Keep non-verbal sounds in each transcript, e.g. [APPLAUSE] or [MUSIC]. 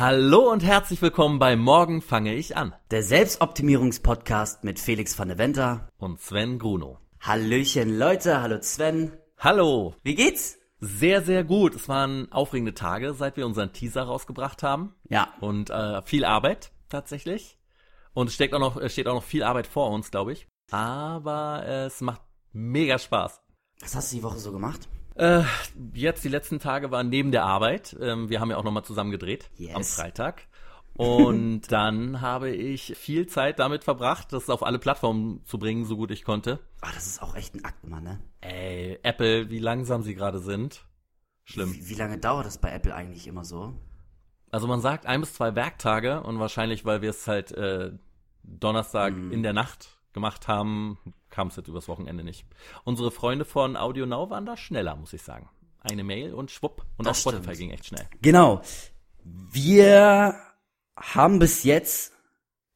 Hallo und herzlich willkommen bei Morgen fange ich an. Der Selbstoptimierungspodcast mit Felix van der Venter. Und Sven Gruno. Hallöchen Leute, hallo Sven. Hallo. Wie geht's? Sehr, sehr gut. Es waren aufregende Tage, seit wir unseren Teaser rausgebracht haben. Ja. Und äh, viel Arbeit tatsächlich. Und es steckt auch noch, es steht auch noch viel Arbeit vor uns, glaube ich. Aber äh, es macht mega Spaß. Was hast du die Woche so gemacht? Äh, jetzt die letzten Tage waren neben der Arbeit. Ähm, wir haben ja auch nochmal zusammen gedreht Yes. am Freitag. Und [LAUGHS] dann habe ich viel Zeit damit verbracht, das auf alle Plattformen zu bringen, so gut ich konnte. Ah, das ist auch echt ein Akt immer, ne? Ey, Apple, wie langsam sie gerade sind. Schlimm. Wie, wie lange dauert das bei Apple eigentlich immer so? Also man sagt ein bis zwei Werktage und wahrscheinlich, weil wir es halt äh, Donnerstag in der Nacht gemacht haben, kam es jetzt übers Wochenende nicht. Unsere Freunde von Audio Now waren da schneller, muss ich sagen. Eine Mail und schwupp. Und Das auch Spotify stimmt. ging echt schnell. Genau. Wir haben bis jetzt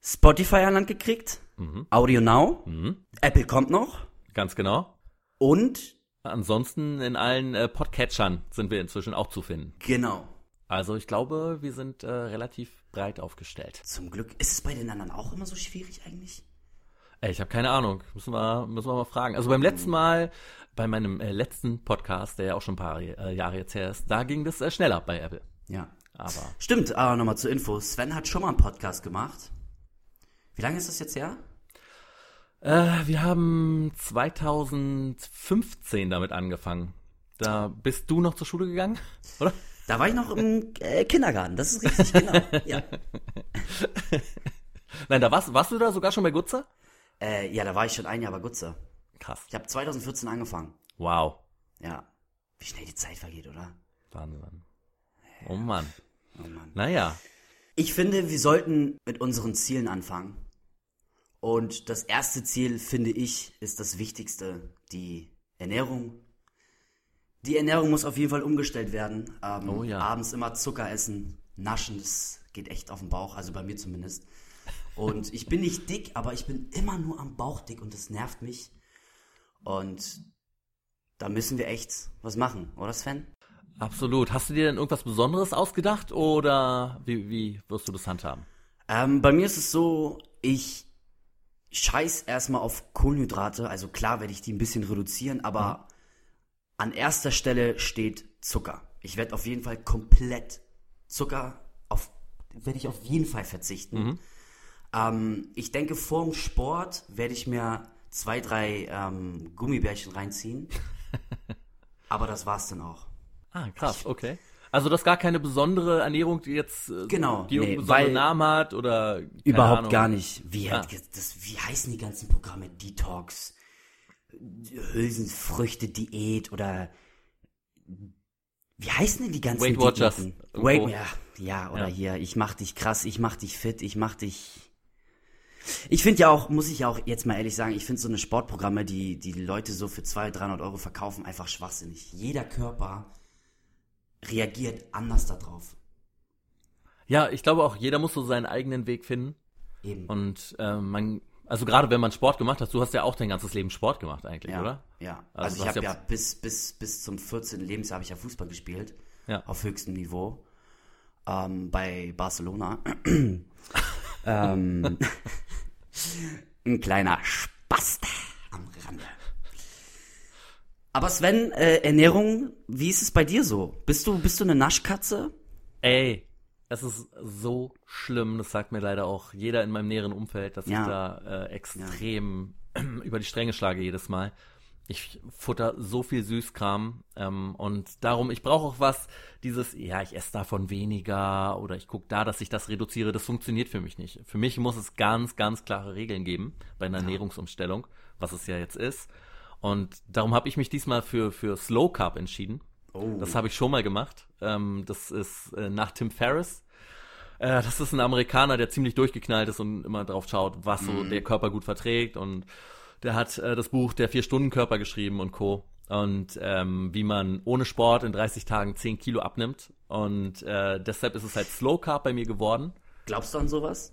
Spotify an Land gekriegt, Mhm. Audio Now, Mhm. Apple kommt noch Ganz genau. und Ansonsten in allen äh, Podcatchern sind wir inzwischen auch zu finden. genau. Also ich glaube, wir sind äh, relativ breit aufgestellt. Zum Glück. Ist es bei den anderen auch immer so schwierig eigentlich? Ich habe keine Ahnung. Müssen wir, müssen wir mal fragen. Also beim letzten Mal, bei meinem äh, letzten Podcast, der ja auch schon ein paar äh, Jahre jetzt her ist, da ging das äh, schneller bei Apple. Ja. Aber Stimmt, aber nochmal zur Info. Sven hat schon mal einen Podcast gemacht. Wie lange ist das jetzt her? äh, wir haben 2015 damit angefangen. Da bist du noch zur Schule gegangen, [LAUGHS] oder? Da war ich noch im äh, Kindergarten, das ist richtig, genau. [LAUGHS] Ja. Nein, da warst, warst du da sogar schon bei Gutzer? Äh, ja, da war ich schon ein Jahr bei Gutze. Krass. Ich habe 2014 angefangen. Wow. Ja. Wie schnell die Zeit vergeht, oder? Wahnsinn. Oh Mann. Oh Mann. Naja. Ich finde, wir sollten mit unseren Zielen anfangen. Und das erste Ziel, finde ich, ist das Wichtigste, die Ernährung. Die Ernährung muss auf jeden Fall umgestellt werden. Ähm, Oh ja. Abends immer Zucker essen, naschen, das geht echt auf den Bauch, also bei mir zumindest. Und ich bin nicht dick, aber ich bin immer nur am Bauch dick und das nervt mich. Und da müssen wir echt was machen, oder Sven? Absolut. Hast du dir denn irgendwas Besonderes ausgedacht oder wie, wie wirst du das handhaben? Ähm, bei mir ist es so, ich scheiß erstmal auf Kohlenhydrate. Also klar werde ich die ein bisschen reduzieren, aber an erster Stelle steht Zucker. Ich werde auf jeden Fall komplett Zucker auf werde ich auf jeden Fall verzichten. Ähm, ich denke, vorm Sport werde ich mir zwei, drei ähm, Gummibärchen reinziehen. [LAUGHS] aber das war's dann auch. Ah, krass, okay. Also das ist gar keine besondere Ernährung, die jetzt äh, Genau, die nee, weil- Namen hat oder Überhaupt Ahnung. gar nicht. Wie, Ah. das, wie heißen die ganzen Programme? Detox, Hülsenfrüchte, Diät oder wie heißen denn die ganzen Weight Watchers. Weight, ja, ja, oder Ja. hier, ich mach dich krass, ich mach dich fit, ich mach dich. Ich finde ja auch, muss ich ja auch jetzt mal ehrlich sagen, ich finde so eine Sportprogramme, die die Leute so für 200, 300 Euro verkaufen, einfach schwachsinnig. Jeder Körper reagiert anders darauf. Ja, ich glaube auch, jeder muss so seinen eigenen Weg finden. Eben. Und äh, man, also gerade wenn man Sport gemacht hat, du hast ja auch dein ganzes Leben Sport gemacht eigentlich, Ja, oder? ja. Also Also, ich habe ja- ja bis, bis, bis zum 14. Lebensjahr habe ich ja Fußball gespielt. Ja. Auf höchstem Niveau. Ähm, bei Barcelona. [CLEARS THROAT] [CLEARS THROAT] ähm, [LAUGHS] ein kleiner Spaß am Rande. Aber Sven, äh, Ernährung, wie ist es bei dir so? Bist du, bist du eine Naschkatze? Ey, es ist so schlimm, das sagt mir leider auch jeder in meinem näheren Umfeld, dass Ja. ich da äh, extrem [CLEARS THROAT] über die Stränge schlage jedes Mal. Ich futter so viel Süßkram ähm, und darum, ich brauche auch was, dieses, ja, ich esse davon weniger oder ich gucke da, dass ich das reduziere, das funktioniert für mich nicht. Für mich muss es ganz, ganz klare Regeln geben bei einer Ernährungsumstellung, was es ja jetzt ist. Und darum habe ich mich diesmal für, für Slow Carb entschieden. Oh. Das habe ich schon mal gemacht. Ähm, das ist äh, nach Tim Ferriss. Äh, das ist ein Amerikaner, der ziemlich durchgeknallt ist und immer drauf schaut, was so der Körper gut verträgt. Und der hat äh, das Buch Der Vier-Stunden-Körper geschrieben und Co. Und ähm, wie man ohne Sport in 30 Tagen 10 Kilo abnimmt. Und äh, deshalb ist es halt Slow Carb bei mir geworden. Glaubst du an sowas?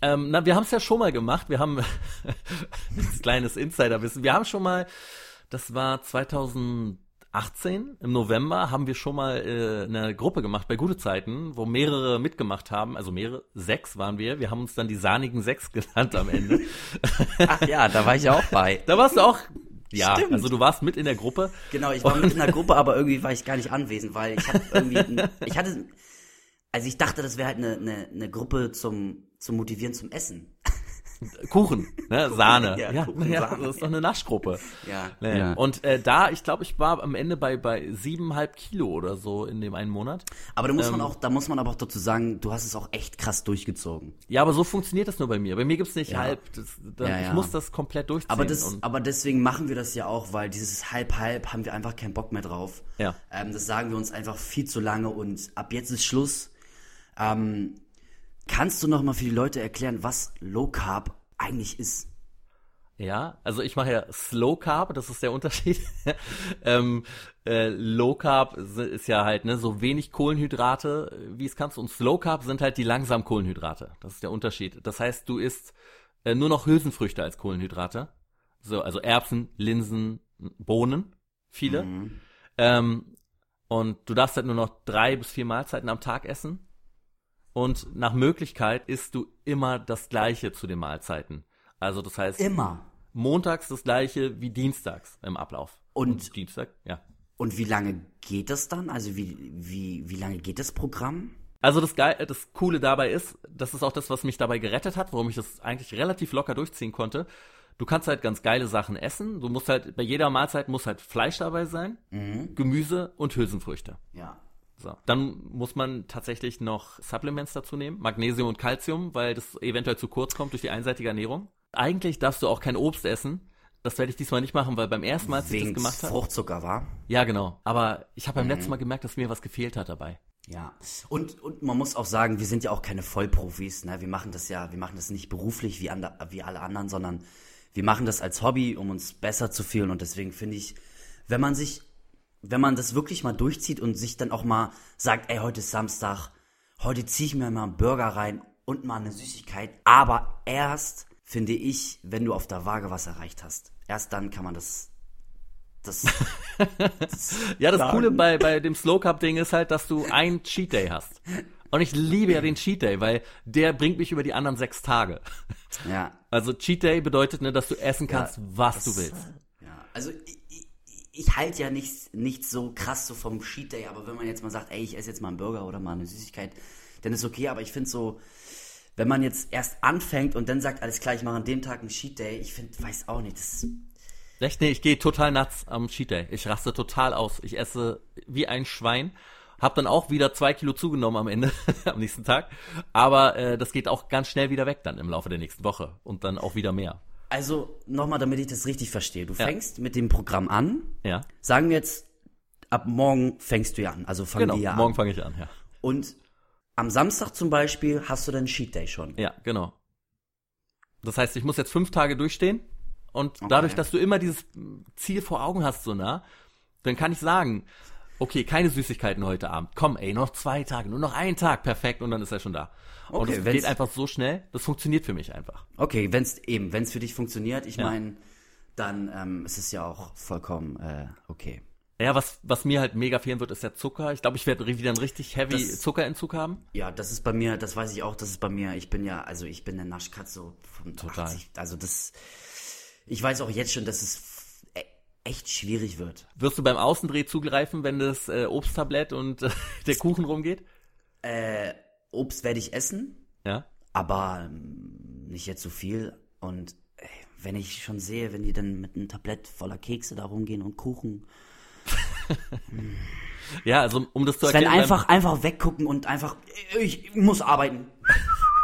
Ähm, na, wir haben es ja schon mal gemacht. Wir haben [LAUGHS] ein kleines Insiderwissen. Wir haben schon mal, das war 2018 im November haben wir schon mal äh, eine Gruppe gemacht bei Gute Zeiten, wo mehrere mitgemacht haben, also mehrere, sechs waren wir. Wir haben uns dann die sahnigen sechs [LAUGHS] genannt am Ende. Ach ja, da war ich auch bei. da warst du auch, ja, Stimmt. also du warst mit in der Gruppe. Genau, ich war mit in der Gruppe, aber irgendwie war ich gar nicht anwesend, weil ich hab irgendwie, ich hatte, also ich dachte, das wäre halt eine, eine, eine Gruppe zum, zum Motivieren zum Essen. Kuchen, ne? Sahne. ja, Ja, Kuchen, ja, Sahne. das ist doch eine Naschgruppe. Ja. Nee. Ja. Und äh, da, ich glaube, ich war am Ende bei bei siebeneinhalb Kilo oder so in dem einen Monat. Aber da muss Ähm. man auch, da muss man aber auch dazu sagen, du hast es auch echt krass durchgezogen. Ja, aber so funktioniert das nur bei mir. Bei mir gibt's nicht Ja. halb. Das, da, Ja, Ich muss das komplett durchziehen. Aber das, aber deswegen machen wir das ja auch, weil dieses halb-halb haben wir einfach keinen Bock mehr drauf. Ja. Ähm, das sagen wir uns einfach viel zu lange und ab jetzt ist Schluss. Ähm, kannst du noch mal für die Leute erklären, was Low Carb eigentlich ist? Ja, also ich mache ja Slow Carb, das ist der Unterschied. [LAUGHS] ähm, äh, Low Carb ist ja halt ne, so wenig Kohlenhydrate, äh, wie es kannst. Und Slow Carb sind halt die langsamen Kohlenhydrate. Das ist der Unterschied. Das heißt, du isst äh, nur noch Hülsenfrüchte als Kohlenhydrate. So, also Erbsen, Linsen, Bohnen, viele. Ähm, und du darfst halt nur noch drei bis vier Mahlzeiten am Tag essen. Und nach Möglichkeit isst du immer das Gleiche zu den Mahlzeiten. Also das heißt, Immer. montags das gleiche wie dienstags im Ablauf. Und- Dienstag, ja. Und wie lange geht das dann? Also wie, wie, wie lange geht das Programm? Also das, Geil, das Coole dabei ist, das ist auch das, was mich dabei gerettet hat, warum ich das eigentlich relativ locker durchziehen konnte. Du kannst halt ganz geile Sachen essen. Du musst halt, bei jeder Mahlzeit muss halt Fleisch dabei sein, Gemüse und Hülsenfrüchte. Ja. So. Dann muss man tatsächlich noch Supplements dazu nehmen, Magnesium und Calcium, weil das eventuell zu kurz kommt durch die einseitige Ernährung. Eigentlich darfst du auch kein Obst essen. Das werde ich diesmal nicht machen, weil beim ersten Mal, als ich das gemacht habe. Fruchtzucker war. Ja, genau. Aber ich habe beim letzten Mal gemerkt, dass mir was gefehlt hat dabei. Ja. Und, und man muss auch sagen, wir sind ja auch keine Vollprofis, ne? Wir machen das ja, wir machen das nicht beruflich wie, ander, wie alle anderen, sondern wir machen das als Hobby, um uns besser zu fühlen. Und deswegen finde ich, wenn man sich, wenn man das wirklich mal durchzieht und sich dann auch mal sagt, ey, heute ist Samstag, heute ziehe ich mir mal einen Burger rein und mal eine Süßigkeit, aber erst, finde ich, wenn du auf der Waage was erreicht hast. Erst dann kann man das, [LAUGHS] das, Ja, das Sagen. Coole bei, bei dem Slow Cup Ding ist halt, dass du ein Cheat Day hast. Und ich liebe ja den Cheat Day, weil der bringt mich über die anderen sechs Tage. ja, Also Cheat Day bedeutet, ne, dass du essen kannst, was du willst. Ja, also ich, ich, halte ja nichts nicht so krass so vom Cheat Day, aber wenn man jetzt mal sagt, ey, ich esse jetzt mal einen Burger oder mal eine Süßigkeit, dann ist okay, aber ich finde so, wenn man jetzt erst anfängt und dann sagt, alles klar, ich mache an dem Tag einen Cheat Day, ich finde, weiß auch nicht, das Echt? Nee, ich gehe total nuts am Cheat Day. Ich raste total aus. Ich esse wie ein Schwein. Hab dann auch wieder zwei Kilo zugenommen am Ende, [LAUGHS] am nächsten Tag. Aber äh, das geht auch ganz schnell wieder weg dann im Laufe der nächsten Woche. Und dann auch wieder mehr. Also, nochmal, damit ich das richtig verstehe. Du fängst mit dem Programm an. Ja, Sagen wir jetzt, ab morgen fängst du ja an. Also fangen genau. wir ja Morgen an. fange ich an, ja. Und am Samstag zum Beispiel hast du dann Cheat Day schon. Ja, genau. Das heißt, ich muss jetzt fünf Tage durchstehen und dadurch, dass du immer dieses Ziel vor Augen hast, so nah, dann kann ich sagen, okay, keine Süßigkeiten heute Abend. Komm, ey, noch zwei Tage, nur noch einen Tag, perfekt, und dann ist er schon da. und Okay, es wenn's- geht einfach so schnell, das funktioniert für mich einfach. Okay, wenn's eben, wenn's für dich funktioniert, ich Ja. meine, dann ähm, ist es ja auch vollkommen äh, okay. Ja, was, was mir halt mega fehlen wird, ist der Zucker. Ich glaube, ich werde wieder einen richtig heavy Das- Zuckerentzug haben. Ja, das ist bei mir, das weiß ich auch, das ist bei mir, ich bin ja, also ich bin der Naschkatze von Total. 80, also das, ich weiß auch jetzt schon, dass es echt schwierig wird. Wirst du beim Außendreh zugreifen, wenn das äh, Obsttablett und äh, [LAUGHS] der Kuchen rumgeht? Obst werde ich essen, Ja. aber ähm, nicht jetzt so viel und ey, wenn ich schon sehe, wenn die dann mit einem Tablett voller Kekse da rumgehen und Kuchen, [LAUGHS] Ja, also um das zu Sven, erklären, beim- einfach, einfach weggucken und einfach, ich muss arbeiten.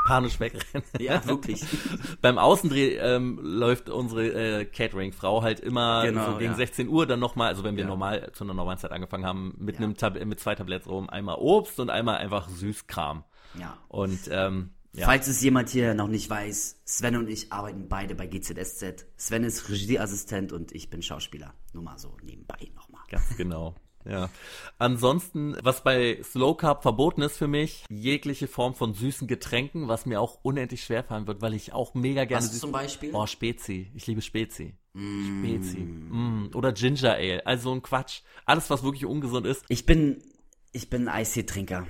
Panisch wegrennen. Ja, [LAUGHS] wirklich. Beim Außendreh ähm, läuft unsere äh, Catering-Frau halt immer Genau, so gegen ja. 16 Uhr dann nochmal, also wenn wir Ja. normal zu einer normalen Zeit angefangen haben, mit einem Tab mit zwei Tabletts rum, einmal Obst und einmal einfach Süßkram. Ja. Und ähm, ja, Falls es jemand hier noch nicht weiß, Sven und ich arbeiten beide bei GZSZ. Sven ist Regieassistent und ich bin Schauspieler. Nur mal so nebenbei nochmal. ganz genau. Ja. Ansonsten, was bei Slow Carb verboten ist für mich, jegliche Form von süßen Getränken, was mir auch unendlich schwer fallen wird, weil ich auch mega gerne Was zum Beispiel? Oh, Spezi. Ich liebe Spezi. Spezi. Mm. Oder Ginger Ale. Also so ein Quatsch. Alles, was wirklich ungesund ist. Ich bin, ich bin ein Eisteetrinker.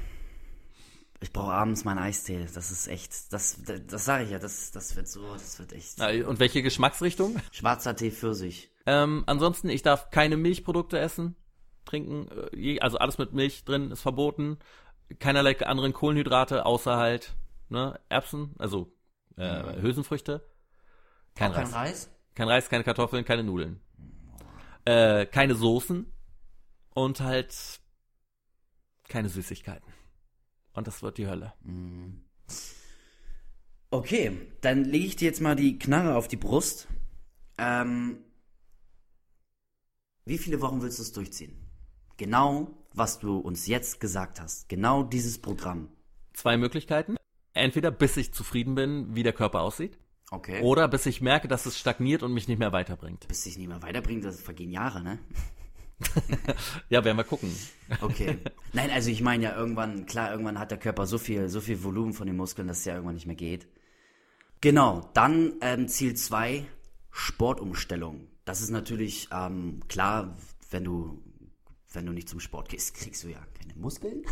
Ich brauche abends meinen Eistee. Das ist echt, das, das, das sage ich ja, das, das wird so, das wird echt. Und welche Geschmacksrichtung? Schwarzer Tee Pfirsich. Ähm, ansonsten, ich darf keine Milchprodukte essen, trinken. äh, Also alles mit Milch drin ist verboten. Keinerlei anderen Kohlenhydrate, außer halt ne, Erbsen, also äh, Hülsenfrüchte. Kein Auch kein Reis. Reis? Kein Reis, keine Kartoffeln, keine Nudeln. Äh, keine Soßen und halt keine Süßigkeiten. Und das wird die Hölle. Okay, dann lege ich dir jetzt mal die Knarre auf die Brust. Ähm, wie viele Wochen willst du es durchziehen? Genau, was du uns jetzt gesagt hast. Genau dieses Programm. Zwei Möglichkeiten. Entweder bis ich zufrieden bin, wie der Körper aussieht, Okay. oder bis ich merke, dass es stagniert und mich nicht mehr weiterbringt. Bis sich nicht mehr weiterbringt, das vergehen Jahre, ne? [LAUGHS] Ja, werden wir gucken. Okay. [LAUGHS] Nein, also ich meine ja irgendwann, klar, irgendwann hat der Körper so viel, so viel Volumen von den Muskeln, dass es ja irgendwann nicht mehr geht. Genau, dann ähm, Ziel 2, Sportumstellung. Das ist natürlich ähm, klar, wenn du, wenn du nicht zum Sport gehst, kriegst du ja keine Muskeln.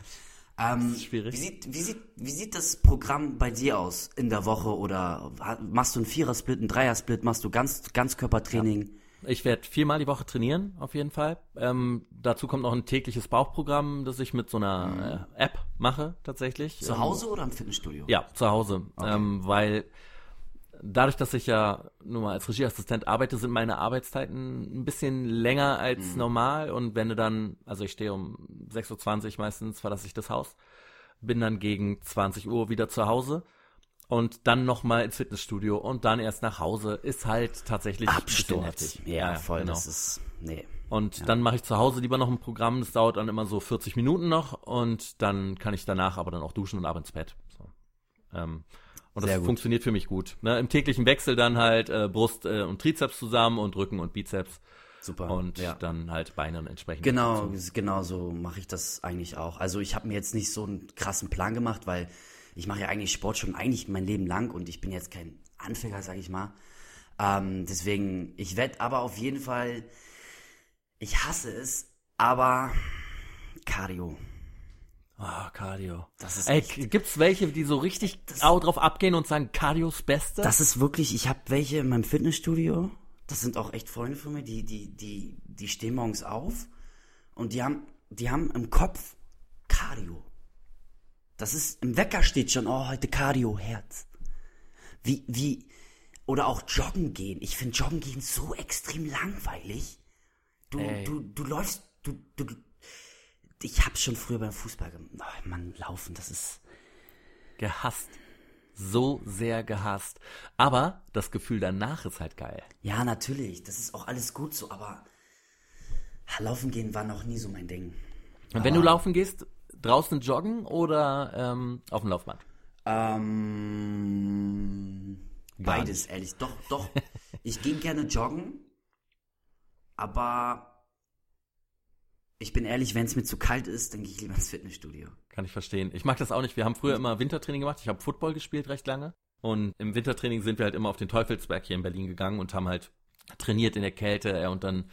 [LAUGHS] ähm, ist schwierig. Wie sieht, wie, sieht, wie sieht das Programm bei dir aus in der Woche oder machst du einen Vierersplit, einen Dreiersplit, machst du ganz, Ganzkörpertraining? Ich werde viermal die Woche trainieren, auf jeden Fall. Ähm, dazu kommt noch ein tägliches Bauchprogramm, das ich mit so einer äh, App mache, tatsächlich. Zu Ähm, Hause oder im Fitnessstudio? Ja, zu Hause. Ähm, weil dadurch, dass ich ja nur mal als Regieassistent arbeite, sind meine Arbeitszeiten ein bisschen länger als normal. Und wenn du dann, also ich stehe um 6.20 Uhr meistens, verlasse ich das Haus, bin dann gegen 20 Uhr wieder zu Hause und dann nochmal ins Fitnessstudio und dann erst nach Hause, ist halt tatsächlich Absturz. heftig. Ja, voll, genau. das ist, nee. Und dann mache ich zu Hause lieber noch ein Programm, das dauert dann immer so 40 Minuten noch und dann kann ich danach aber dann auch duschen und ab ins Bett. So. Ähm, und das funktioniert für mich gut. Ne? Im täglichen Wechsel dann halt äh, Brust äh, und Trizeps zusammen und Rücken und Bizeps Super. und ja. dann halt Beine entsprechend. Genau, dazu. genau so mache ich das eigentlich auch. Also ich habe mir jetzt nicht so einen krassen Plan gemacht, weil ich mache ja eigentlich Sport schon eigentlich mein Leben lang und ich bin jetzt kein Anfänger, sage ich mal. Ähm, deswegen, ich werde aber auf jeden Fall, ich hasse es, aber Cardio. Ah, Cardio. Das ist Ey, echt- gibt's welche, die so richtig au drauf abgehen und sagen, Cardios Beste? Das ist wirklich, ich habe welche in meinem Fitnessstudio. Das sind auch echt Freunde von mir, die, die, die, die stehen morgens auf und die haben, die haben im Kopf Cardio. Das ist, im Wecker steht schon, oh, heute Cardio, Herz. Wie, wie, oder auch joggen gehen. Ich finde joggen gehen so extrem langweilig. Du, Ey. du, du läufst, du, du, ich hab's schon früher beim Fußball gemacht. Oh, Mann, laufen, das ist, gehasst. So sehr gehasst. Aber das Gefühl danach ist halt geil. Ja, natürlich. Das ist auch alles gut so, aber Laufen gehen war noch nie so mein Ding. Und wenn du laufen gehst, draußen joggen oder ähm, auf dem Laufband? Ähm, beides, ehrlich. Doch, doch. [LAUGHS] Ich gehe gerne joggen, aber ich bin ehrlich, wenn es mir zu kalt ist, dann gehe ich lieber ins Fitnessstudio. Kann ich verstehen. Ich mag das auch nicht. Wir haben früher immer Wintertraining gemacht. Ich habe Football gespielt recht lange. Und im Wintertraining sind wir halt immer auf den Teufelsberg hier in Berlin gegangen und haben halt trainiert in der Kälte. Und dann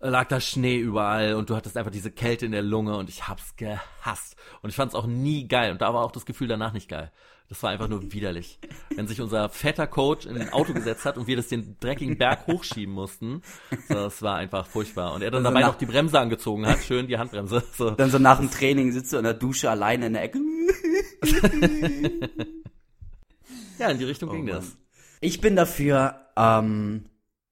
lag da Schnee überall und du hattest einfach diese Kälte in der Lunge und ich hab's gehasst. Und ich fand's auch nie geil. Und da war auch das Gefühl danach nicht geil. Das war einfach nur widerlich. Wenn sich unser fetter Coach in ein Auto gesetzt hat und wir das den dreckigen Berg hochschieben mussten, so, das war einfach furchtbar. Und er dann Also dabei noch die Bremse angezogen hat, schön die Handbremse. So. Dann so nach dem Training sitzt du in der Dusche alleine in der Ecke. Ja, in die Richtung Oh ging Mann. das. Ich bin dafür, ähm,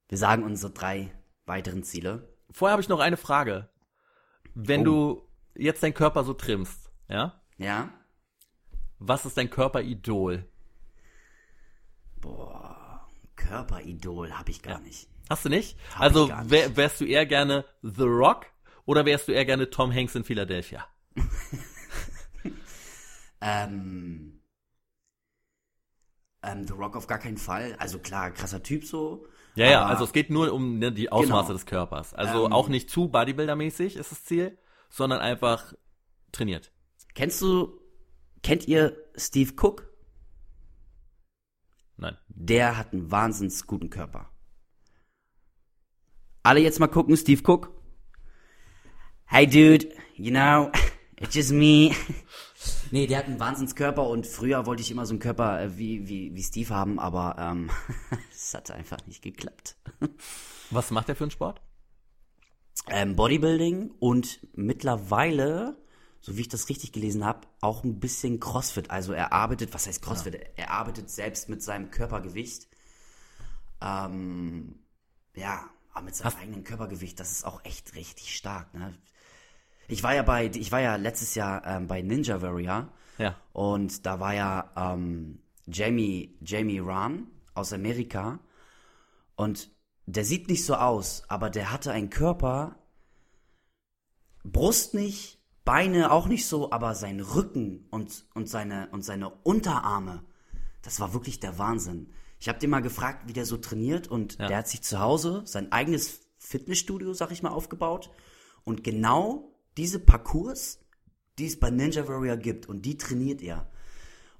wir sagen unsere drei weiteren Ziele. Vorher habe ich noch eine Frage. Wenn Oh. du jetzt deinen Körper so trimmst, ja? Ja? Was ist dein Körperidol? Boah, Körperidol habe ich gar nicht. Hast du nicht? Hab also nicht. wär, wärst du eher gerne The Rock oder wärst du eher gerne Tom Hanks in Philadelphia? [LAUGHS] Ähm, ähm, The Rock auf gar keinen Fall. Also klar, krasser Typ so. Ja, ja, also es geht nur um ne, die Ausmaße Genau. des Körpers. Also Ähm. auch nicht zu Bodybuilder-mäßig ist das Ziel, sondern einfach trainiert. Kennst du, kennt ihr Steve Cook? Nein. Der hat einen wahnsinns guten Körper. Alle jetzt mal gucken, Steve Cook. Hey dude, you know, [LAUGHS] it's just me. [LAUGHS] Nee, der hat einen Wahnsinnskörper und früher wollte ich immer so einen Körper äh, wie, wie, wie Steve haben, aber ähm, [LAUGHS] es hat einfach nicht geklappt. Was macht er für einen Sport? Ähm, Bodybuilding und mittlerweile, so wie ich das richtig gelesen habe, auch ein bisschen Crossfit. Also er arbeitet, was heißt Crossfit? Er arbeitet selbst mit seinem Körpergewicht. Ähm, ja, aber mit seinem eigenen Körpergewicht, das ist auch echt richtig stark. Ne? Ich war ja bei, ich war ja letztes Jahr ähm, bei Ninja Warrior Ja. und da war ja ähm, Jamie, Jamie Rahn aus Amerika und der sieht nicht so aus, aber der hatte einen Körper, Brust nicht, Beine auch nicht so, aber sein Rücken und, und, seine, und seine Unterarme, das war wirklich der Wahnsinn. Ich habe den mal gefragt, wie der so trainiert und Ja. der hat sich zu Hause sein eigenes Fitnessstudio, sag ich mal, aufgebaut und genau diese Parcours, die es bei Ninja Warrior gibt und die trainiert er.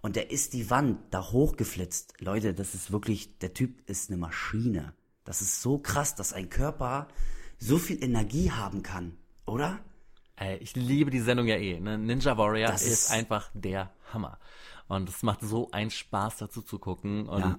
Und der ist die Wand da hochgeflitzt. Leute, das ist wirklich, der Typ ist eine Maschine. Das ist so krass, dass ein Körper so viel Energie haben kann, oder? Ich liebe die Sendung ja eh. Ne? Ninja Warrior ist, ist- einfach der Hammer. Und es macht so einen Spaß dazu zu gucken und, Ja.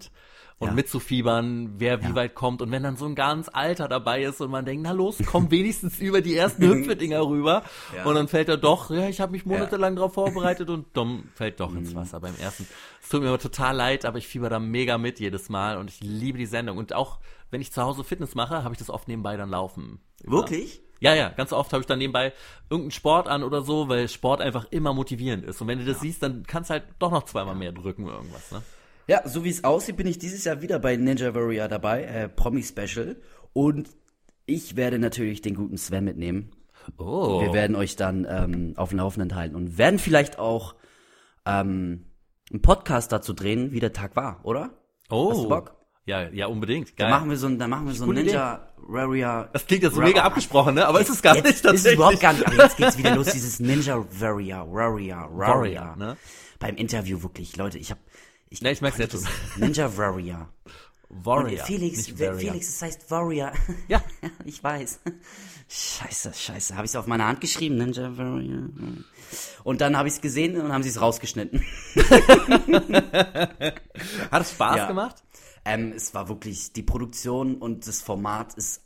und Ja. mitzufiebern, wer wie weit kommt. Und wenn dann so ein ganz Alter dabei ist und man denkt, na los, komm [LAUGHS] wenigstens über die ersten [LAUGHS] Hüpfedinger rüber. Ja. Und dann fällt er doch, ja, ich habe mich monatelang drauf vorbereitet und dumm fällt doch Mhm. ins Wasser beim ersten. Es tut mir aber total leid, aber ich fieber da mega mit jedes Mal und ich liebe die Sendung. Und auch wenn ich zu Hause Fitness mache, habe ich das oft nebenbei dann laufen. Wirklich? Ja, ja, ganz oft habe ich dann nebenbei irgendeinen Sport an oder so, weil Sport einfach immer motivierend ist. Und wenn du das siehst, dann kannst du halt doch noch zweimal mehr drücken oder irgendwas, ne? Ja, so wie es aussieht, bin ich dieses Jahr wieder bei Ninja Warrior dabei, äh, Promi Special. Und ich werde natürlich den guten Sven mitnehmen. Oh. Wir werden euch dann ähm, auf dem Laufenden halten und werden vielleicht auch ähm, einen Podcast dazu drehen, wie der Tag war, oder? oh. Hast du Bock? Ja, ja, unbedingt. Da Geil. machen wir so ein, da machen wir so ein Ninja Warrior. das klingt jetzt so mega abgesprochen, ne? Aber ist es gar jetzt nicht Ist tatsächlich. es überhaupt gar nicht. Aber [LAUGHS] jetzt geht's wieder los, dieses Ninja Warrior, Warrior, Warrior. Warrior, ne? Beim Interview wirklich, Leute, ich hab. Ich, Ja, ich merk's jetzt Ninja Warrior. Warrior. Felix, nicht Fe- Warrior. Felix, es heißt Warrior. Ja. [LAUGHS] ich weiß. Scheiße, scheiße. Habe ich es auf meine Hand geschrieben, Ninja Warrior. Und dann habe ich es gesehen und haben sie es rausgeschnitten. [LAUGHS] Hat es Spaß Ja. gemacht? Ähm, es war wirklich, die Produktion und das Format ist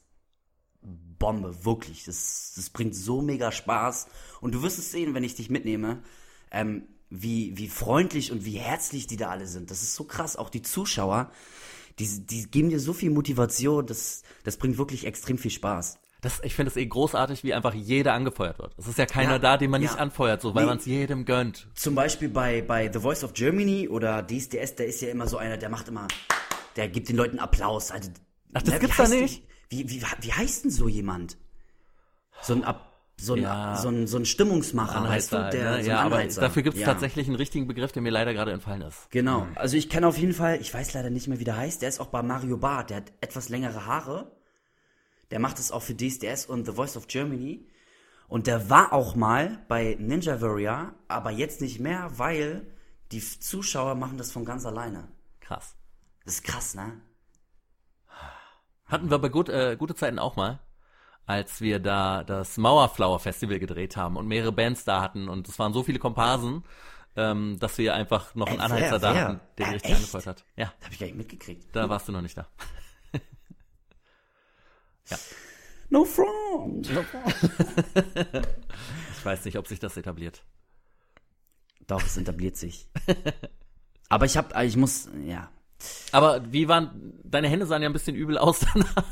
Bombe, wirklich. Das, das bringt so mega Spaß. Und du wirst es sehen, wenn ich dich mitnehme, ähm, wie, wie freundlich und wie herzlich die da alle sind. Das ist so krass. Auch die Zuschauer, die, die geben dir so viel Motivation. Das, das bringt wirklich extrem viel Spaß. Das, ich finde es eh großartig, wie einfach jeder angefeuert wird. Es ist ja keiner Ja, da, den man ja. nicht anfeuert, so, weil Nee. man es jedem gönnt. Zum Beispiel bei, bei The Voice of Germany oder DSDS, der ist ja immer so einer, der macht immer, der gibt den Leuten Applaus. Also, Ach, das ne, gibt's da nicht? denn- Wie, wie, wie heißt denn so jemand? So ein, Ab, so ein, Ja. so ein, so ein Stimmungsmacher, weißt du? Anheizer, Der, ne? so ja, aber Anheizer. dafür gibt es ja. tatsächlich einen richtigen Begriff, der mir leider gerade entfallen ist. Genau. Also ich kenne auf jeden Fall, ich weiß leider nicht mehr, wie der heißt, der ist auch bei Mario Barth, der hat etwas längere Haare. Der macht es auch für DSDS und The Voice of Germany. Und der war auch mal bei Ninja Warrior, aber jetzt nicht mehr, weil die Zuschauer machen das von ganz alleine. Krass. Das ist krass, ne? Hatten wir bei gut, äh, gute Zeiten auch mal, als wir da das Mauerflower Festival gedreht haben und mehrere Bands da hatten und es waren so viele Komparsen, ähm, dass wir einfach noch einen Äh, Anheizer da hatten, der Äh, die richtig angefeuert hat. Ja, Das habe ich gar nicht mitgekriegt. da warst du noch nicht da. [LAUGHS] No front. [LAUGHS] Ich weiß nicht, ob sich das etabliert. Doch, es etabliert sich. aber ich hab, ich muss, ja. Aber wie waren, deine Hände sahen ja ein bisschen übel aus danach.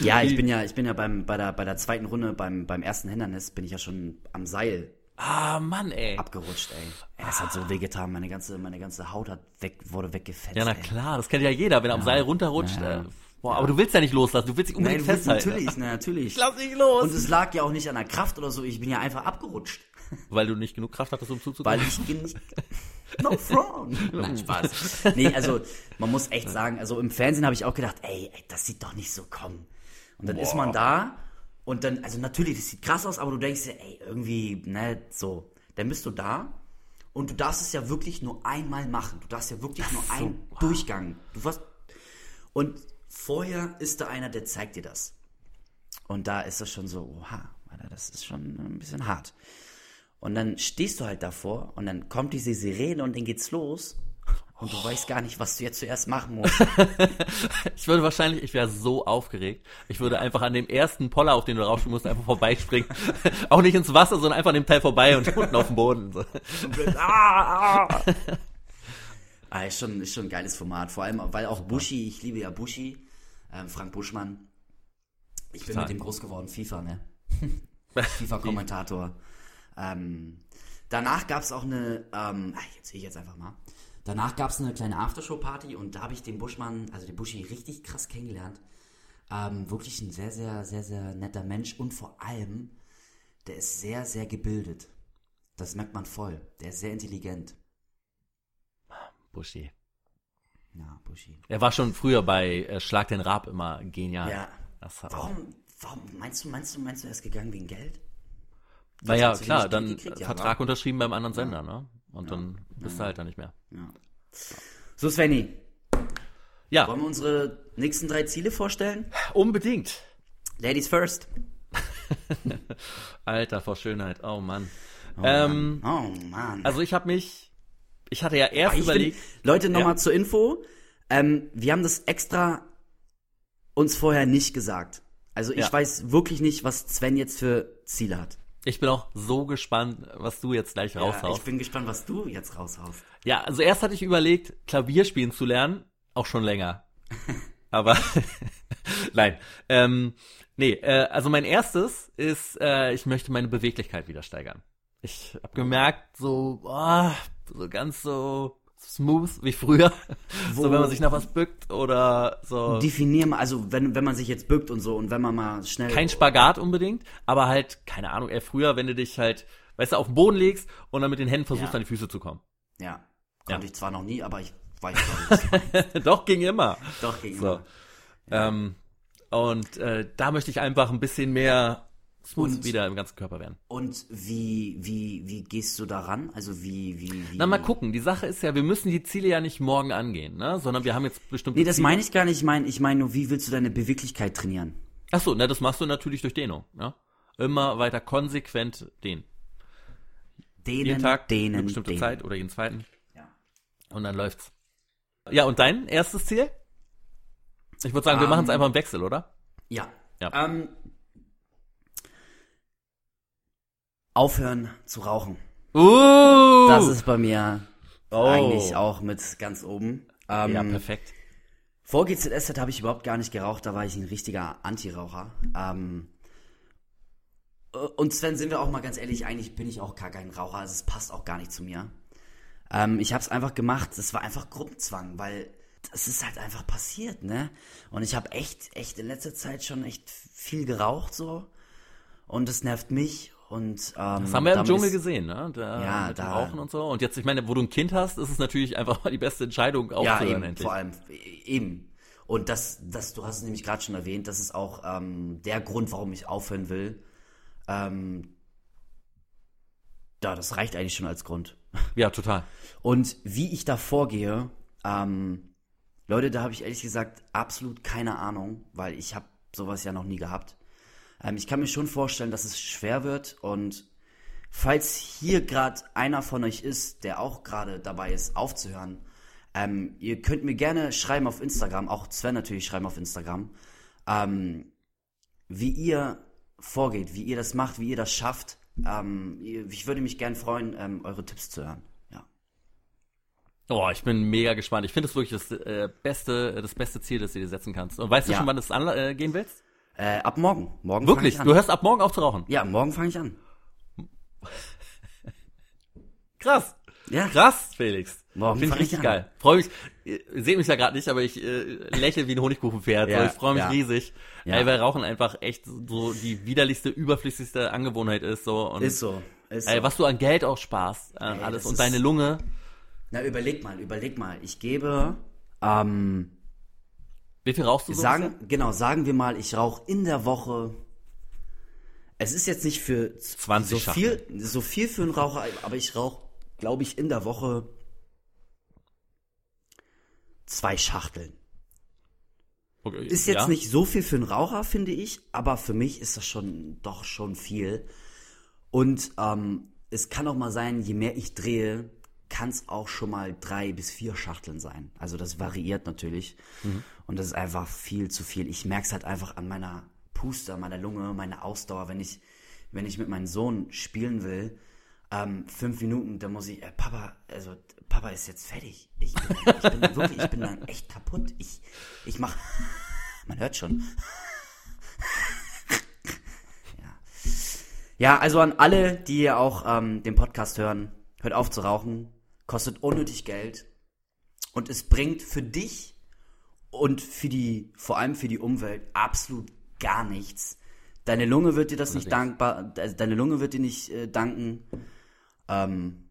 Ja, ich bin ja, ich bin ja beim, bei der, bei der zweiten Runde, beim, beim ersten Hindernis, bin ich ja schon am Seil Ah, Mann, ey. abgerutscht, ey. ey das hat so wehgetan, meine ganze, meine ganze Haut hat weg, wurde weggefetzt. Ja, na ey. klar, das kennt ja jeder, wenn er am Seil runterrutscht. Ja. Äh, boah, aber du willst ja nicht loslassen, du willst dich Nein, unbedingt willst festhalten. natürlich, na, natürlich. Lass nicht los. Und es lag ja auch nicht an der Kraft oder so, ich bin ja einfach abgerutscht. Weil du nicht genug Kraft hattest, um zuzukommen. Weil ich nicht. [LAUGHS] No front. Nein, Spaß. Nee, also man muss echt sagen, also im Fernsehen habe ich auch gedacht, ey, ey, das sieht doch nicht so kommen. Und dann ist man da und dann, also natürlich, das sieht krass aus, aber du denkst dir, ey, irgendwie, ne, so. Dann bist du da und du darfst es ja wirklich nur einmal machen. Du darfst ja wirklich nur einen Durchgang. Du warst, und vorher ist da einer, der zeigt dir das. Und da ist das schon so, oha, das ist schon ein bisschen hart. Und dann stehst du halt davor und dann kommt diese Sirene und dann geht's los. Und du oh. weißt gar nicht, was du jetzt zuerst machen musst. [LAUGHS] ich würde wahrscheinlich, ich wäre so aufgeregt. Ich würde einfach an dem ersten Poller, auf den du raufspringen musst, einfach vorbeispringen. [LAUGHS] Auch nicht ins Wasser, sondern einfach an dem Teil vorbei und unten auf dem Boden. So. ah, ah. [LAUGHS] ah, ist, schon, ist schon ein geiles Format. Vor allem, weil auch Bushi, ich liebe ja Bushi, ähm, Frank Buschmann. Ich bin mit dem groß geworden, FIFA, ne? FIFA-Kommentator. Ähm, danach gab es auch eine, ähm, jetzt sehe ich jetzt einfach mal. Danach gab es eine kleine Aftershow-Party und da habe ich den Buschmann, also den Buschi, richtig krass kennengelernt. Ähm, wirklich ein sehr, sehr, sehr, sehr netter Mensch und vor allem, der ist sehr, sehr gebildet. Das merkt man voll. Der ist sehr intelligent. Buschi. Ja, Buschi. Er war schon früher bei äh, Schlag den Rab immer genial. Ja. warum, warum meinst du, meinst du, meinst du, er ist gegangen wegen Geld? Naja, klar, dann Vertrag ja, unterschrieben beim anderen Sender, ja. ne? Und ja. dann bist du halt da nicht mehr. So, Svenny. Ja. Wollen wir unsere nächsten drei Ziele vorstellen? Unbedingt. Ladies first. [LAUGHS] Alter, vor Schönheit. Oh Mann. Oh, ähm, Mann. oh Mann. Also ich habe mich, ich hatte ja erst überlegt. Bin, Leute, nochmal zur Info. Ähm, wir haben das extra uns vorher nicht gesagt. Also ich weiß wirklich nicht, was Sven jetzt für Ziele hat. Ich bin auch so gespannt, was du jetzt gleich raushaust. Ja, ich bin gespannt, was du jetzt raushaust. Ja, also erst hatte ich überlegt, Klavier spielen zu lernen, auch schon länger. [LAUGHS] Aber [LAUGHS] nein. Ähm, nee, äh, also mein erstes ist, äh, ich möchte meine Beweglichkeit wieder steigern. Ich habe gemerkt, so, oh, so ganz so smooth wie früher. Wo, so wenn man sich nach was bückt oder so. Definier mal, also wenn, wenn man sich jetzt bückt und so und wenn man mal schnell. Kein Spagat unbedingt, aber halt, keine Ahnung, eher früher, wenn du dich halt, weißt du, auf den Boden legst und dann mit den Händen versuchst, ja. an die Füße zu kommen. Ja. Konnte ja. ich zwar noch nie, aber ich weiß nicht. [LAUGHS] Doch, ging immer. Doch, ging so. immer. Ja. Ähm, und äh, da möchte ich einfach ein bisschen mehr smooth und, wieder im ganzen Körper werden. Und wie, wie, wie gehst du daran? Also wie, wie, wie. Na, mal gucken. Die Sache ist ja, wir müssen die Ziele ja nicht morgen angehen, ne? Sondern wir haben jetzt bestimmt. Nee, das Ziele. meine ich gar nicht. Ich meine, ich meine nur, wie willst du deine Beweglichkeit trainieren? Ach so, na, das machst du natürlich durch Dehnung, ne? Immer weiter konsequent dehnen. Dehnen, jeden Tag, dehnen, eine bestimmte dehnen. Zeit oder jeden zweiten. Ja. Und dann läuft's. Ja, und dein erstes Ziel? Ich würde sagen, um, wir machen es ähm, einfach im Wechsel, oder? Ja. ja. Ähm, aufhören zu rauchen. Uh! Das ist bei mir oh. eigentlich auch mit ganz oben. Ähm, ja, perfekt. Vor GZSZ habe ich überhaupt gar nicht geraucht, da war ich ein richtiger Anti-Raucher. Ähm, und Sven, sind wir auch mal ganz ehrlich, eigentlich bin ich auch gar kein Raucher, also es passt auch gar nicht zu mir. Ähm, ich habe es einfach gemacht, das war einfach Gruppenzwang, weil das ist halt einfach passiert, ne? Und ich habe echt, echt in letzter Zeit schon echt viel geraucht so. Und das nervt mich und, ähm, das haben wir im Dschungel gesehen, ne? Da, ja, da, Rauchen und so. Und jetzt, ich meine, wo du ein Kind hast, ist es natürlich einfach [LAUGHS] die beste Entscheidung aufzuhören. Ja, eben, endlich. vor allem, eben. Und das, das, du hast es nämlich gerade schon erwähnt, das ist auch ähm, der Grund, warum ich aufhören will. Ähm, ja, das reicht eigentlich schon als Grund. [LAUGHS] Ja, total. Und wie ich da vorgehe, ähm, Leute, da habe ich ehrlich gesagt absolut keine Ahnung, weil ich habe sowas ja noch nie gehabt. Ähm, ich kann mir schon vorstellen, dass es schwer wird und falls hier gerade einer von euch ist, der auch gerade dabei ist, aufzuhören, ähm, ihr könnt mir gerne schreiben auf Instagram, auch Sven natürlich schreiben auf Instagram, ähm, wie ihr vorgeht, wie ihr das macht, wie ihr das schafft. Ähm, ich würde mich gerne freuen, ähm, eure Tipps zu hören. Ja. Oh, ich bin mega gespannt. Ich finde es wirklich das äh, beste, das beste Ziel, das du dir setzen kannst. Und weißt du ja. schon, wann angehen äh, willst? Äh, ab morgen. Morgen Wirklich? Du hörst ab morgen auf zu rauchen? Ja, morgen fange ich an. Krass. Ja. Krass, Felix. Morgen Finde ich richtig geil. Freue mich. Ihr seht mich ja gerade nicht, aber ich äh, lächle wie ein Honigkuchenpferd. Ja, so, ich freue mich ja. riesig. Ja. Ey, weil Rauchen einfach echt so die widerlichste, überflüssigste Angewohnheit ist. So. Und, ist so. Ist so. Ey, was du an Geld auch sparst, an ey, alles. Und deine Lunge. Na, überleg mal, überleg mal. Ich gebe ähm, wie viel rauchst du so? Sagen, genau, sagen wir mal, ich rauche in der Woche. Es ist jetzt nicht für 20 so viel, so viel für einen Raucher, aber ich rauche, glaube ich, in der Woche zwei Schachteln. Okay, Ist jetzt ja. nicht so viel für einen Raucher, finde ich, aber für mich ist das schon doch schon viel. Und ähm, es kann auch mal sein, je mehr ich drehe, kann es auch schon mal drei bis vier Schachteln sein. Also das variiert natürlich. Und das ist einfach viel zu viel. Ich merke es halt einfach an meiner Puste, meiner Lunge, meiner Ausdauer, wenn ich, wenn ich mit meinem Sohn spielen will. Ähm, fünf Minuten, da muss ich, äh, Papa, also Papa ist jetzt fertig. Ich bin, ich bin wirklich, ich bin dann echt kaputt. Ich, ich mach, [LAUGHS] man hört schon. Ja. Ja, also an alle, die hier auch ähm, den Podcast hören, hört auf zu rauchen, kostet unnötig Geld und es bringt für dich und für die, vor allem für die Umwelt absolut gar nichts. Deine Lunge wird dir das nicht dankbar, also deine Lunge wird dir nicht äh, danken ähm,